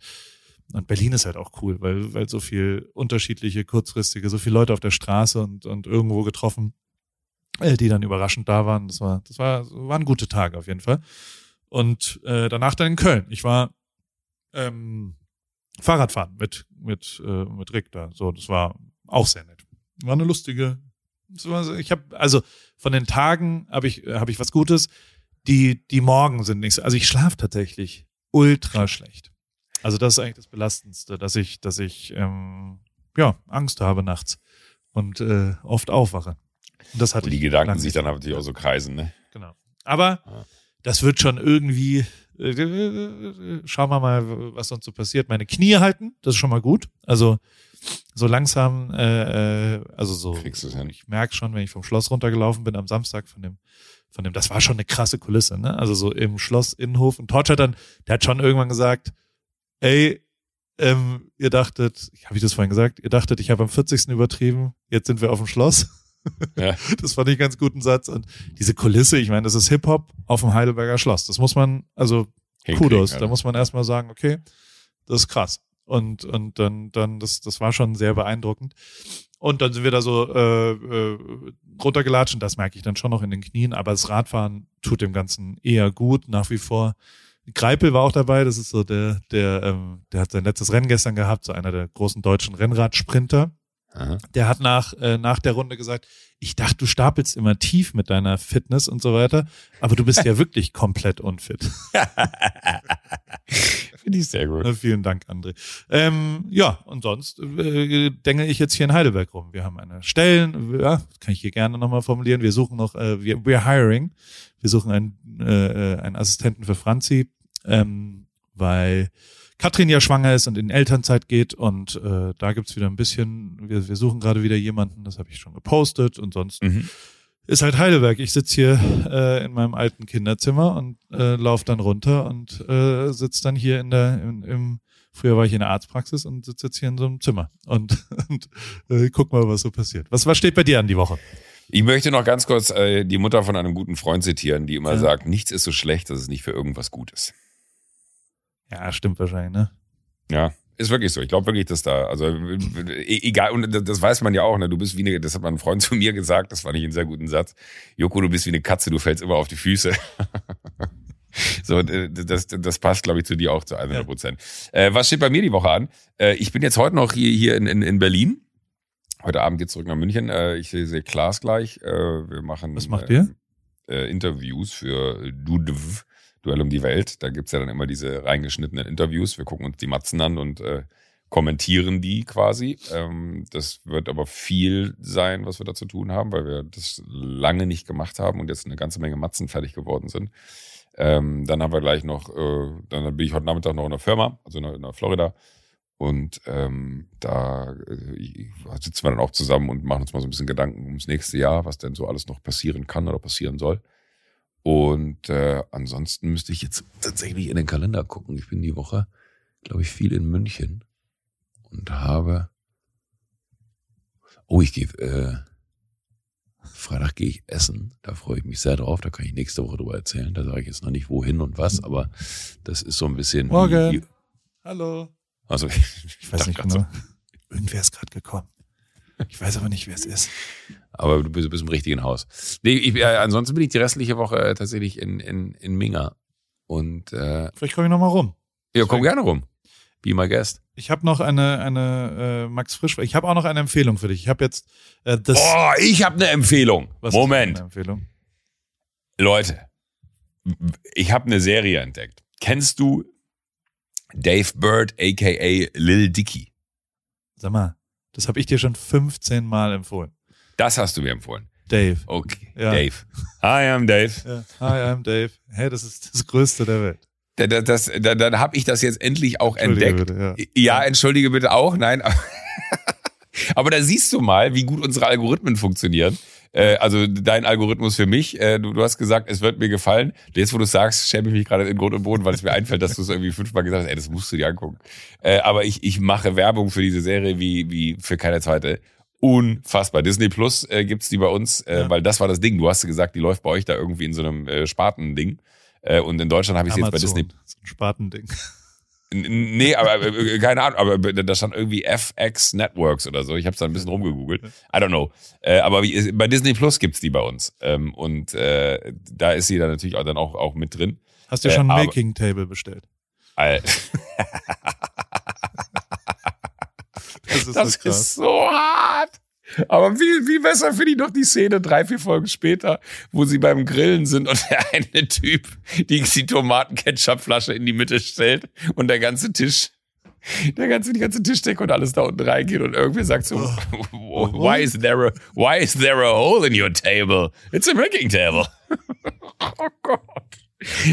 und Berlin ist halt auch cool, weil, weil so viel unterschiedliche, kurzfristige, so viele Leute auf der Straße und, und irgendwo getroffen, äh, die dann überraschend da waren. Das war, das war, waren gute Tage auf jeden Fall. Und äh, danach dann in Köln. Ich war ähm, Fahrradfahren mit, mit, äh, mit Rick da. So, das war auch sehr nett. War eine lustige. war Ich habe also von den Tagen habe ich habe ich was Gutes. Die die Morgen sind nicht so. Also ich schlafe tatsächlich ultra schlecht. Also das ist eigentlich das Belastendste, dass ich dass ich ähm, ja Angst habe nachts und äh, oft aufwache. Und das Und die ich Gedanken sich dann natürlich auch so kreisen, ne? Genau. Aber Ja. das wird schon irgendwie. Äh, schauen wir mal, was sonst so passiert. Meine Knie halten, das ist schon mal gut. Also so langsam, äh, äh, also so. Kriegst du's hin. Ich merke schon, wenn ich vom Schloss runtergelaufen bin am Samstag von dem, von dem, das war schon eine krasse Kulisse, ne? Also so im Schloss Innenhof. Und Torch hat dann, der hat schon irgendwann gesagt, ey, ähm, ihr dachtet, habe ich das vorhin gesagt, ihr dachtet, ich habe am 40. übertrieben, jetzt sind wir auf dem Schloss. Ja. Das fand ich ganz guten Satz. Und diese Kulisse, ich meine, das ist Hip-Hop auf dem Heidelberger Schloss. Das muss man, also Kudos. Alter. Da muss man erstmal sagen, okay, das ist krass. Und, und dann, dann, das, das war schon sehr beeindruckend. Und dann sind wir da so äh, äh, runtergelatscht und das merke ich dann schon noch in den Knien. Aber das Radfahren tut dem Ganzen eher gut, nach wie vor. Greipel war auch dabei, das ist so der, der, ähm, der hat sein letztes Rennen gestern gehabt, so einer der großen deutschen Rennradsprinter Aha. der hat nach, äh, nach der Runde gesagt, ich dachte, du stapelst immer tief mit deiner Fitness und so weiter, aber du bist ja wirklich komplett unfit. Finde ich sehr gut. Vielen Dank, André. Ähm, ja, und sonst äh, dengel ich jetzt hier in Heidelberg rum. Wir haben eine Stellen, ja, kann ich hier gerne nochmal formulieren. Wir suchen noch, äh, wir, we're hiring. Wir suchen einen, äh, äh, einen Assistenten für Franzi, ähm, weil Katrin ja schwanger ist und in Elternzeit geht und äh, da gibt's wieder ein bisschen, wir, wir suchen gerade wieder jemanden, das habe ich schon gepostet und sonst Mhm. ist halt Heidelberg. Ich sitz hier äh, in meinem alten Kinderzimmer und äh, lauf dann runter und äh, sitz dann hier in der, in, im, früher war ich in der Arztpraxis und sitze jetzt hier in so einem Zimmer und, und äh, guck mal, was so passiert. Was, was steht bei dir an die Woche? Ich möchte noch ganz kurz äh, die Mutter von einem guten Freund zitieren, die immer Ja. sagt, nichts ist so schlecht, dass es nicht für irgendwas gut ist. Ja, stimmt wahrscheinlich, ne? Ja, ist wirklich so. Ich glaube wirklich, dass da, also e- egal, und das- weiß man ja auch, ne? Du bist wie eine, das hat mein Freund zu mir gesagt, das fand ich einen sehr guten Satz. Joko, du bist wie eine Katze, du fällst immer auf die Füße. So, das, das passt, glaube ich, zu dir auch zu 100 Prozent. Äh, was steht bei mir die Woche an? Äh, ich bin jetzt heute noch hier, hier in, in, in Berlin. Heute Abend geht's zurück nach München. Äh, ich sehe, sehe Klaas gleich. Äh, wir machen Was macht ihr? Äh, Interviews für Dudev, Duell um die Welt. Da gibt's ja dann immer diese reingeschnittenen Interviews. Wir gucken uns die Matzen an und äh, kommentieren die quasi. Ähm, das wird aber viel sein, was wir da zu tun haben, weil wir das lange nicht gemacht haben und jetzt eine ganze Menge Matzen fertig geworden sind. Ähm, dann haben wir gleich noch, äh, dann bin ich heute Nachmittag noch in der Firma, also in in Florida. Und ähm, da äh, sitzen wir dann auch zusammen und machen uns mal so ein bisschen Gedanken ums nächste Jahr, was denn so alles noch passieren kann oder passieren soll. Und äh, ansonsten müsste ich jetzt tatsächlich in den Kalender gucken. Ich bin die Woche, glaube ich, viel in München und habe. Oh, ich gehe. Äh, Freitag gehe ich essen. Da freue ich mich sehr drauf. Da kann ich nächste Woche drüber erzählen. Da sage ich jetzt noch nicht wohin und was, aber das ist so ein bisschen. Morgen. Hallo. also Ich weiß nicht genau. Irgendwer ist gerade gekommen. Ich weiß aber nicht, wer es ist. Aber du bist, du bist im richtigen Haus. Nee, ich, äh, ansonsten bin ich die restliche Woche äh, tatsächlich in, in, in Minga. Und äh, Vielleicht komme ich nochmal rum. ja, komm gerne rum. Be my guest. Ich habe noch eine, eine äh, Max Frisch. Ich habe auch noch eine Empfehlung für dich. Ich habe jetzt äh, das. Oh, ich habe eine Empfehlung. Was Moment. deine Empfehlung? Leute, ich habe eine Serie entdeckt. Kennst du Dave Bird, aka Lil Dicky? Sag mal, das habe ich dir schon 15 Mal empfohlen. Das hast du mir empfohlen. Dave. Okay, Ja. Dave. Hi, I'm Dave. Ja. Hi, I'm Dave. Hey, das ist das Größte der Welt. Da, da, das, da, dann habe ich das jetzt endlich auch entdeckt. bitte, Ja, entschuldige bitte auch, nein. Aber da siehst du mal, wie gut unsere Algorithmen funktionieren. Äh, also dein Algorithmus für mich. Äh, du, du hast gesagt, es wird mir gefallen. Jetzt, wo du sagst, schäme ich mich gerade in Grund und Boden, weil es mir einfällt, dass du es irgendwie fünfmal gesagt hast, ey, das musst du dir angucken. Äh, aber ich, ich mache Werbung für diese Serie wie, wie für keine zweite. Unfassbar. Disney Plus äh, gibt's die bei uns, äh, Ja. weil das war das Ding. Du hast gesagt, die läuft bei euch da irgendwie in so einem äh, Spartending. Äh, und in Deutschland habe ich sie jetzt bei Disney So ein Spatending. Nee, aber äh, keine Ahnung, aber da stand irgendwie FX Networks oder so. Ich habe da ein bisschen rumgegoogelt. I don't know. Äh, aber wie, bei Disney Plus gibt's die bei uns. Ähm, und äh, da ist sie dann natürlich auch, dann auch, auch mit drin. Hast du Äh, schon ein Making Table bestellt? Das ist Das so ist so hart. Aber viel, viel besser finde ich noch die Szene drei, vier Folgen später, wo sie beim Grillen sind und der eine Typ die, die Tomatenketchupflasche in die Mitte stellt und der ganze Tisch, der ganze, die ganze Tischdecke und alles da unten reingeht und irgendwer sagt so, why is there a, why is there a hole in your table? It's a making table. oh Gott.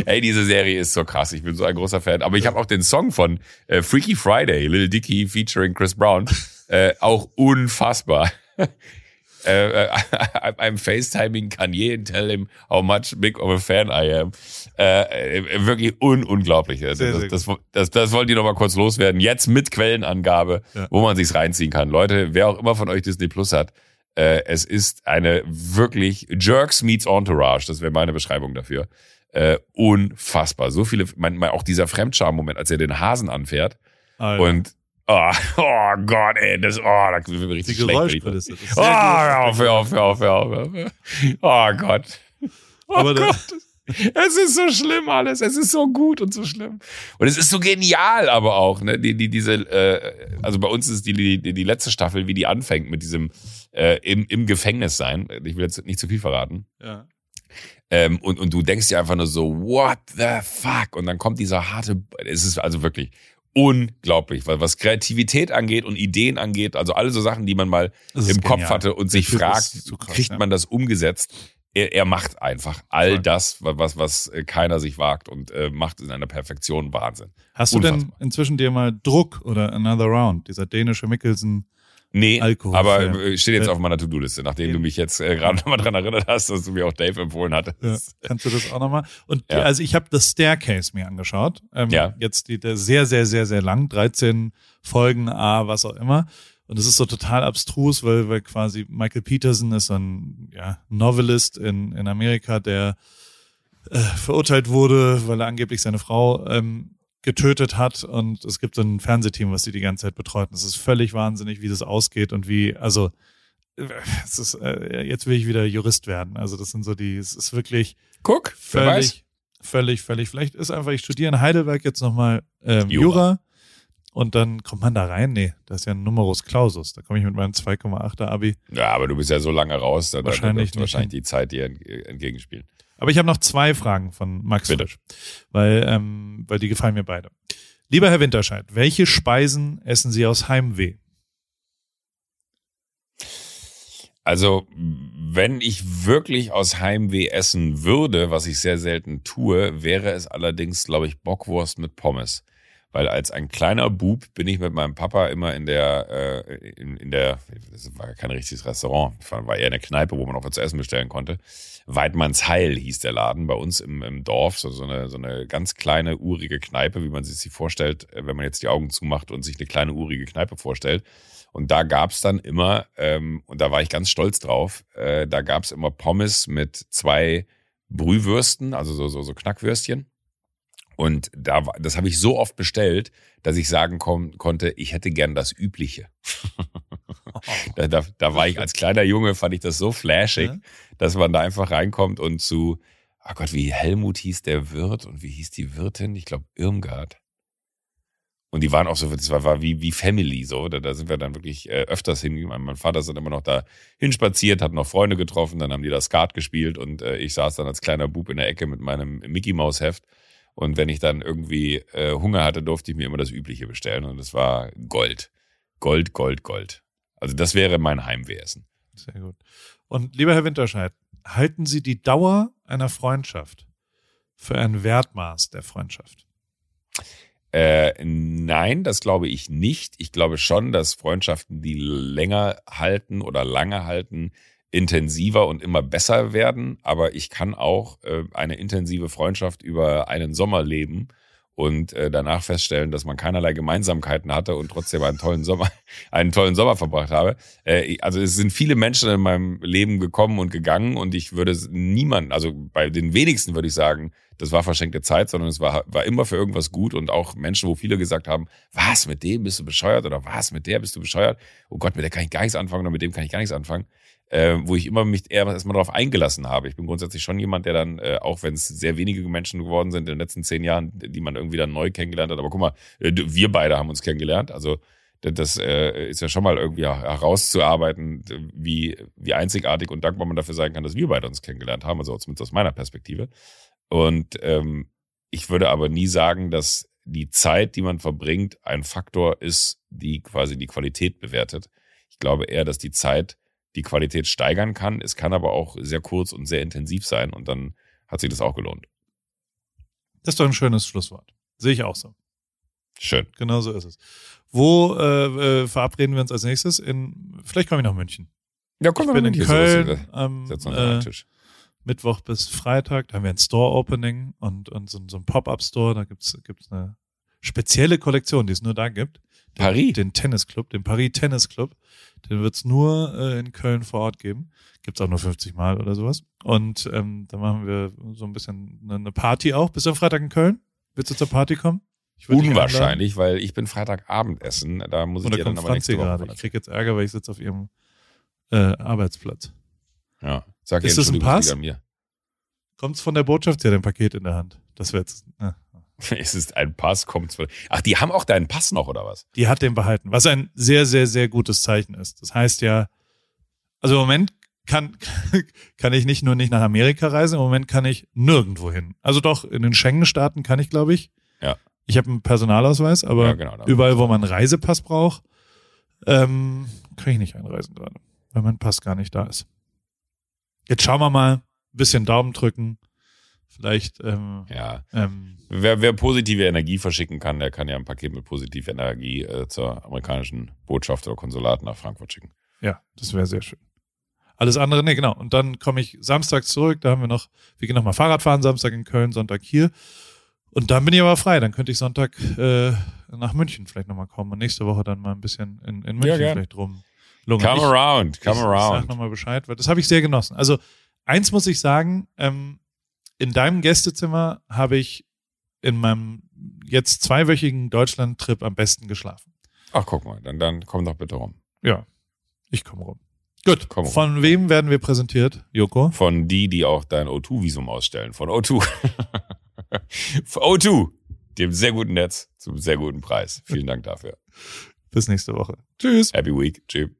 Ey, diese Serie ist so krass. Ich bin so ein großer Fan. Aber ich habe auch den Song von äh, Freaky Friday, Lil Dicky featuring Chris Brown, äh, auch unfassbar. äh, I'm FaceTiming Kanye and tell him how much big of a fan I am. Äh, wirklich un unglaublich. Also das, das, das, das wollte ich noch mal kurz loswerden. Jetzt mit Quellenangabe, Ja. wo man sich's reinziehen kann. Leute, wer auch immer von euch Disney Plus hat, äh, es ist eine wirklich Jerks meets Entourage. Das wäre meine Beschreibung dafür. Unfassbar. So viele, mein, mein, auch dieser Fremdscham-Moment, als er den Hasen anfährt Alter. und oh, oh Gott, ey, das, oh, da mir die richtig schlecht. ich- Geräuschkulisse. das ist Oh, hör auf, hör auf, hör auf, hör auf. Oh Gott. Oh Aber Gott. Es ist so schlimm alles. Es ist so gut und so schlimm. Und es ist so genial aber auch, ne? Die, die, diese, äh, also bei uns ist die, die, die letzte Staffel, wie die anfängt mit diesem äh, im, im Gefängnis sein. Ich will jetzt nicht zu viel verraten. Ja. Ähm, und, und du denkst dir einfach nur so, what the fuck? Und dann kommt dieser harte, es ist also wirklich unglaublich, weil was Kreativität angeht und Ideen angeht, also alle so Sachen, die man mal im Kopf genial. hatte und sich fragt, so krass, kriegt man das umgesetzt? Er, er macht einfach all Voll. das, was, was äh, keiner sich wagt und äh, macht in einer Perfektion Wahnsinn. Hast du denn Unfassbar. inzwischen dir mal Druck oder Another Round, dieser dänische Mickelson? Nee, Alkohol, aber ja. äh, steht jetzt Ja. auf meiner To-Do-Liste, nachdem du mich jetzt äh, gerade nochmal dran erinnert hast, dass du mir auch Dave empfohlen hattest. Ja, kannst du das auch nochmal? Und die, Ja. also ich habe das Staircase mir angeschaut. Ähm, Ja. Jetzt die, der sehr, sehr, sehr, sehr lang, 13 Folgen, A, was auch immer. Und es ist so total abstrus, weil, weil quasi Michael Peterson ist ein ja, Novelist in, in Amerika, der äh, verurteilt wurde, weil er angeblich seine Frau ähm, getötet hat. Und es gibt so ein Fernsehteam, was die die ganze Zeit betreut. Und es ist völlig wahnsinnig, wie das ausgeht und wie, also äh, es ist, äh, jetzt will ich wieder Jurist werden. Also das sind so die, es ist wirklich Guck, völlig, völlig, völlig. Vielleicht ist einfach, ich studiere in Heidelberg jetzt nochmal ähm, Jura. Jura. und dann kommt man da rein. Nee, das ist ja ein Numerus Clausus. Da komme ich mit meinem 2,8er Abi. Ja, aber du bist ja so lange raus, da, Wahrscheinlich da wird wahrscheinlich die Zeit dir entge- entgegenspielen. Aber ich habe noch zwei Fragen von Max Bitte. Frisch, weil, ähm, weil die gefallen mir beide. Lieber Herr Winterscheid, welche Speisen essen Sie aus Heimweh? Also, wenn ich wirklich aus Heimweh essen würde, was ich sehr selten tue, wäre es allerdings, glaube ich, Bockwurst mit Pommes. Weil als ein kleiner Bub bin ich mit meinem Papa immer in der, äh, in, in der, das war kein richtiges Restaurant, war eher eine Kneipe, wo man auch was zu essen bestellen konnte. Weidmanns Heil hieß der Laden bei uns im, im Dorf, so, so, eine, so eine ganz kleine, urige Kneipe, wie man sich sie vorstellt, wenn man jetzt die Augen zumacht und sich eine kleine, urige Kneipe vorstellt. Und da gab's dann immer, ähm, und da war ich ganz stolz drauf, äh, da gab's immer Pommes mit zwei Brühwürsten, also so, so, so Knackwürstchen. Und da, das habe ich so oft bestellt, dass ich sagen kon konnte, ich hätte gern das Übliche. da, da, da war ich als kleiner Junge, fand ich das so flashig, dass man da einfach reinkommt und zu, oh Gott, wie Helmut hieß der Wirt und wie hieß die Wirtin? Ich glaube Irmgard. Und die waren auch so, das war, war wie, wie Family, so. Da, da sind wir dann wirklich äh, öfters hin. Mein, Vater ist dann immer noch da hinspaziert, hat noch Freunde getroffen, dann haben die da Skat gespielt und äh, ich saß dann als kleiner Bub in der Ecke mit meinem Mickey Maus Heft. Und wenn ich dann irgendwie äh, Hunger hatte, durfte ich mir immer das Übliche bestellen. Und das war Gold. Gold, Gold, Gold. Also das wäre mein Heimwehessen. Sehr gut. Und lieber Herr Winterscheid, halten Sie die Dauer einer Freundschaft für ein Wertmaß der Freundschaft? Äh, nein, das glaube ich nicht. Ich glaube schon, dass Freundschaften, die länger halten oder lange halten, intensiver und immer besser werden. Aber ich kann auch äh, eine intensive Freundschaft über einen Sommer leben und äh, danach feststellen, dass man keinerlei Gemeinsamkeiten hatte und trotzdem einen tollen Sommer, einen tollen Sommer verbracht habe. Äh, also es sind viele Menschen in meinem Leben gekommen und gegangen und ich würde niemanden, also bei den wenigsten würde ich sagen, das war verschenkte Zeit, sondern es war, war immer für irgendwas gut und auch Menschen, wo viele gesagt haben, was, mit dem bist du bescheuert oder was, mit der bist du bescheuert? Oh Gott, mit der kann ich gar nichts anfangen oder mit dem kann ich gar nichts anfangen. Äh, wo ich immer mich eher erstmal darauf eingelassen habe. Ich bin grundsätzlich schon jemand, der dann, äh, auch wenn es sehr wenige Menschen geworden sind in den letzten zehn Jahren, die man irgendwie dann neu kennengelernt hat, aber guck mal, äh, wir beide haben uns kennengelernt, also das äh, ist ja schon mal irgendwie herauszuarbeiten, wie, wie einzigartig und dankbar man dafür sein kann, dass wir beide uns kennengelernt haben, also zumindest aus meiner Perspektive. Und ähm, ich würde aber nie sagen, dass die Zeit, die man verbringt, ein Faktor ist, die quasi die Qualität bewertet. Ich glaube eher, dass die Zeit die Qualität steigern kann. Es kann aber auch sehr kurz und sehr intensiv sein und dann hat sich das auch gelohnt. Das ist doch ein schönes Schlusswort. Sehe ich auch so. Schön. Genau so ist es. Wo äh, äh, verabreden wir uns als nächstes? In, vielleicht komme ich nach München. Ja, komm ich bin in Köln am äh, Mittwoch bis Freitag. Da haben wir ein Store-Opening und, und so, so ein Pop-Up-Store. Da gibt's gibt's eine spezielle Kollektion, die es nur da gibt. Den, Paris? Den Tennisclub, den Paris Tennis Club. Den wird's nur äh, in Köln vor Ort geben. Gibt's auch nur 50 Mal oder sowas. Und ähm, da machen wir so ein bisschen eine Party auch. Bist du am Freitag in Köln? Willst du zur Party kommen? Unwahrscheinlich, weil ich bin Freitagabend essen. Da muss ich dir dann aber nächste Woche gerade. Ich krieg jetzt Ärger, weil ich sitze auf ihrem äh, Arbeitsplatz. Ja, sag Ist das ein Pass? An mir. Kommt's von der Botschaft? Ja, dein Paket in der Hand. Das wäre jetzt. Äh. Es ist ein Pass, kommt's von. Ach, die haben auch deinen Pass noch, oder was? Die hat den behalten, was ein sehr, sehr, sehr gutes Zeichen ist. Das heißt ja, also im Moment kann, kann ich nicht nur nicht nach Amerika reisen, im Moment kann ich nirgendwo hin. Also doch, in den Schengen-Staaten kann ich, glaube ich. Ja. Ich habe einen Personalausweis, aber ja, genau, überall, wo man einen Reisepass braucht, ähm, kann ich nicht einreisen gerade, weil mein Pass gar nicht da ist. Jetzt schauen wir mal, bisschen Daumen drücken. Vielleicht, ähm, ja. Ähm, wer, wer positive Energie verschicken kann, der kann ja ein Paket mit positiver Energie äh, zur amerikanischen Botschaft oder Konsulat nach Frankfurt schicken. Ja, das wäre sehr schön. Alles andere, nee, genau. Und dann komme ich samstags zurück, da haben wir noch, wir gehen nochmal Fahrrad fahren, Samstag in Köln, Sonntag hier. Und dann bin ich aber frei, dann könnte ich Sonntag äh, nach München vielleicht nochmal kommen und nächste Woche dann mal ein bisschen in, in München ja, vielleicht rum. Come ich, around, come ich, around. Ich sag nochmal Bescheid, weil das habe ich sehr genossen. Also eins muss ich sagen, ähm, in deinem Gästezimmer habe ich in meinem jetzt zweiwöchigen Deutschland-Trip am besten geschlafen. Ach, guck mal, dann, dann komm doch bitte rum. Ja, ich komme rum. Gut, komm rum. von wem werden wir präsentiert, Joko? Von die, die auch dein O2-Visum ausstellen, von O2. O2, dem sehr guten Netz, zum sehr guten Preis. Vielen Dank dafür. Bis nächste Woche. Tschüss. Happy Week. Tschüss.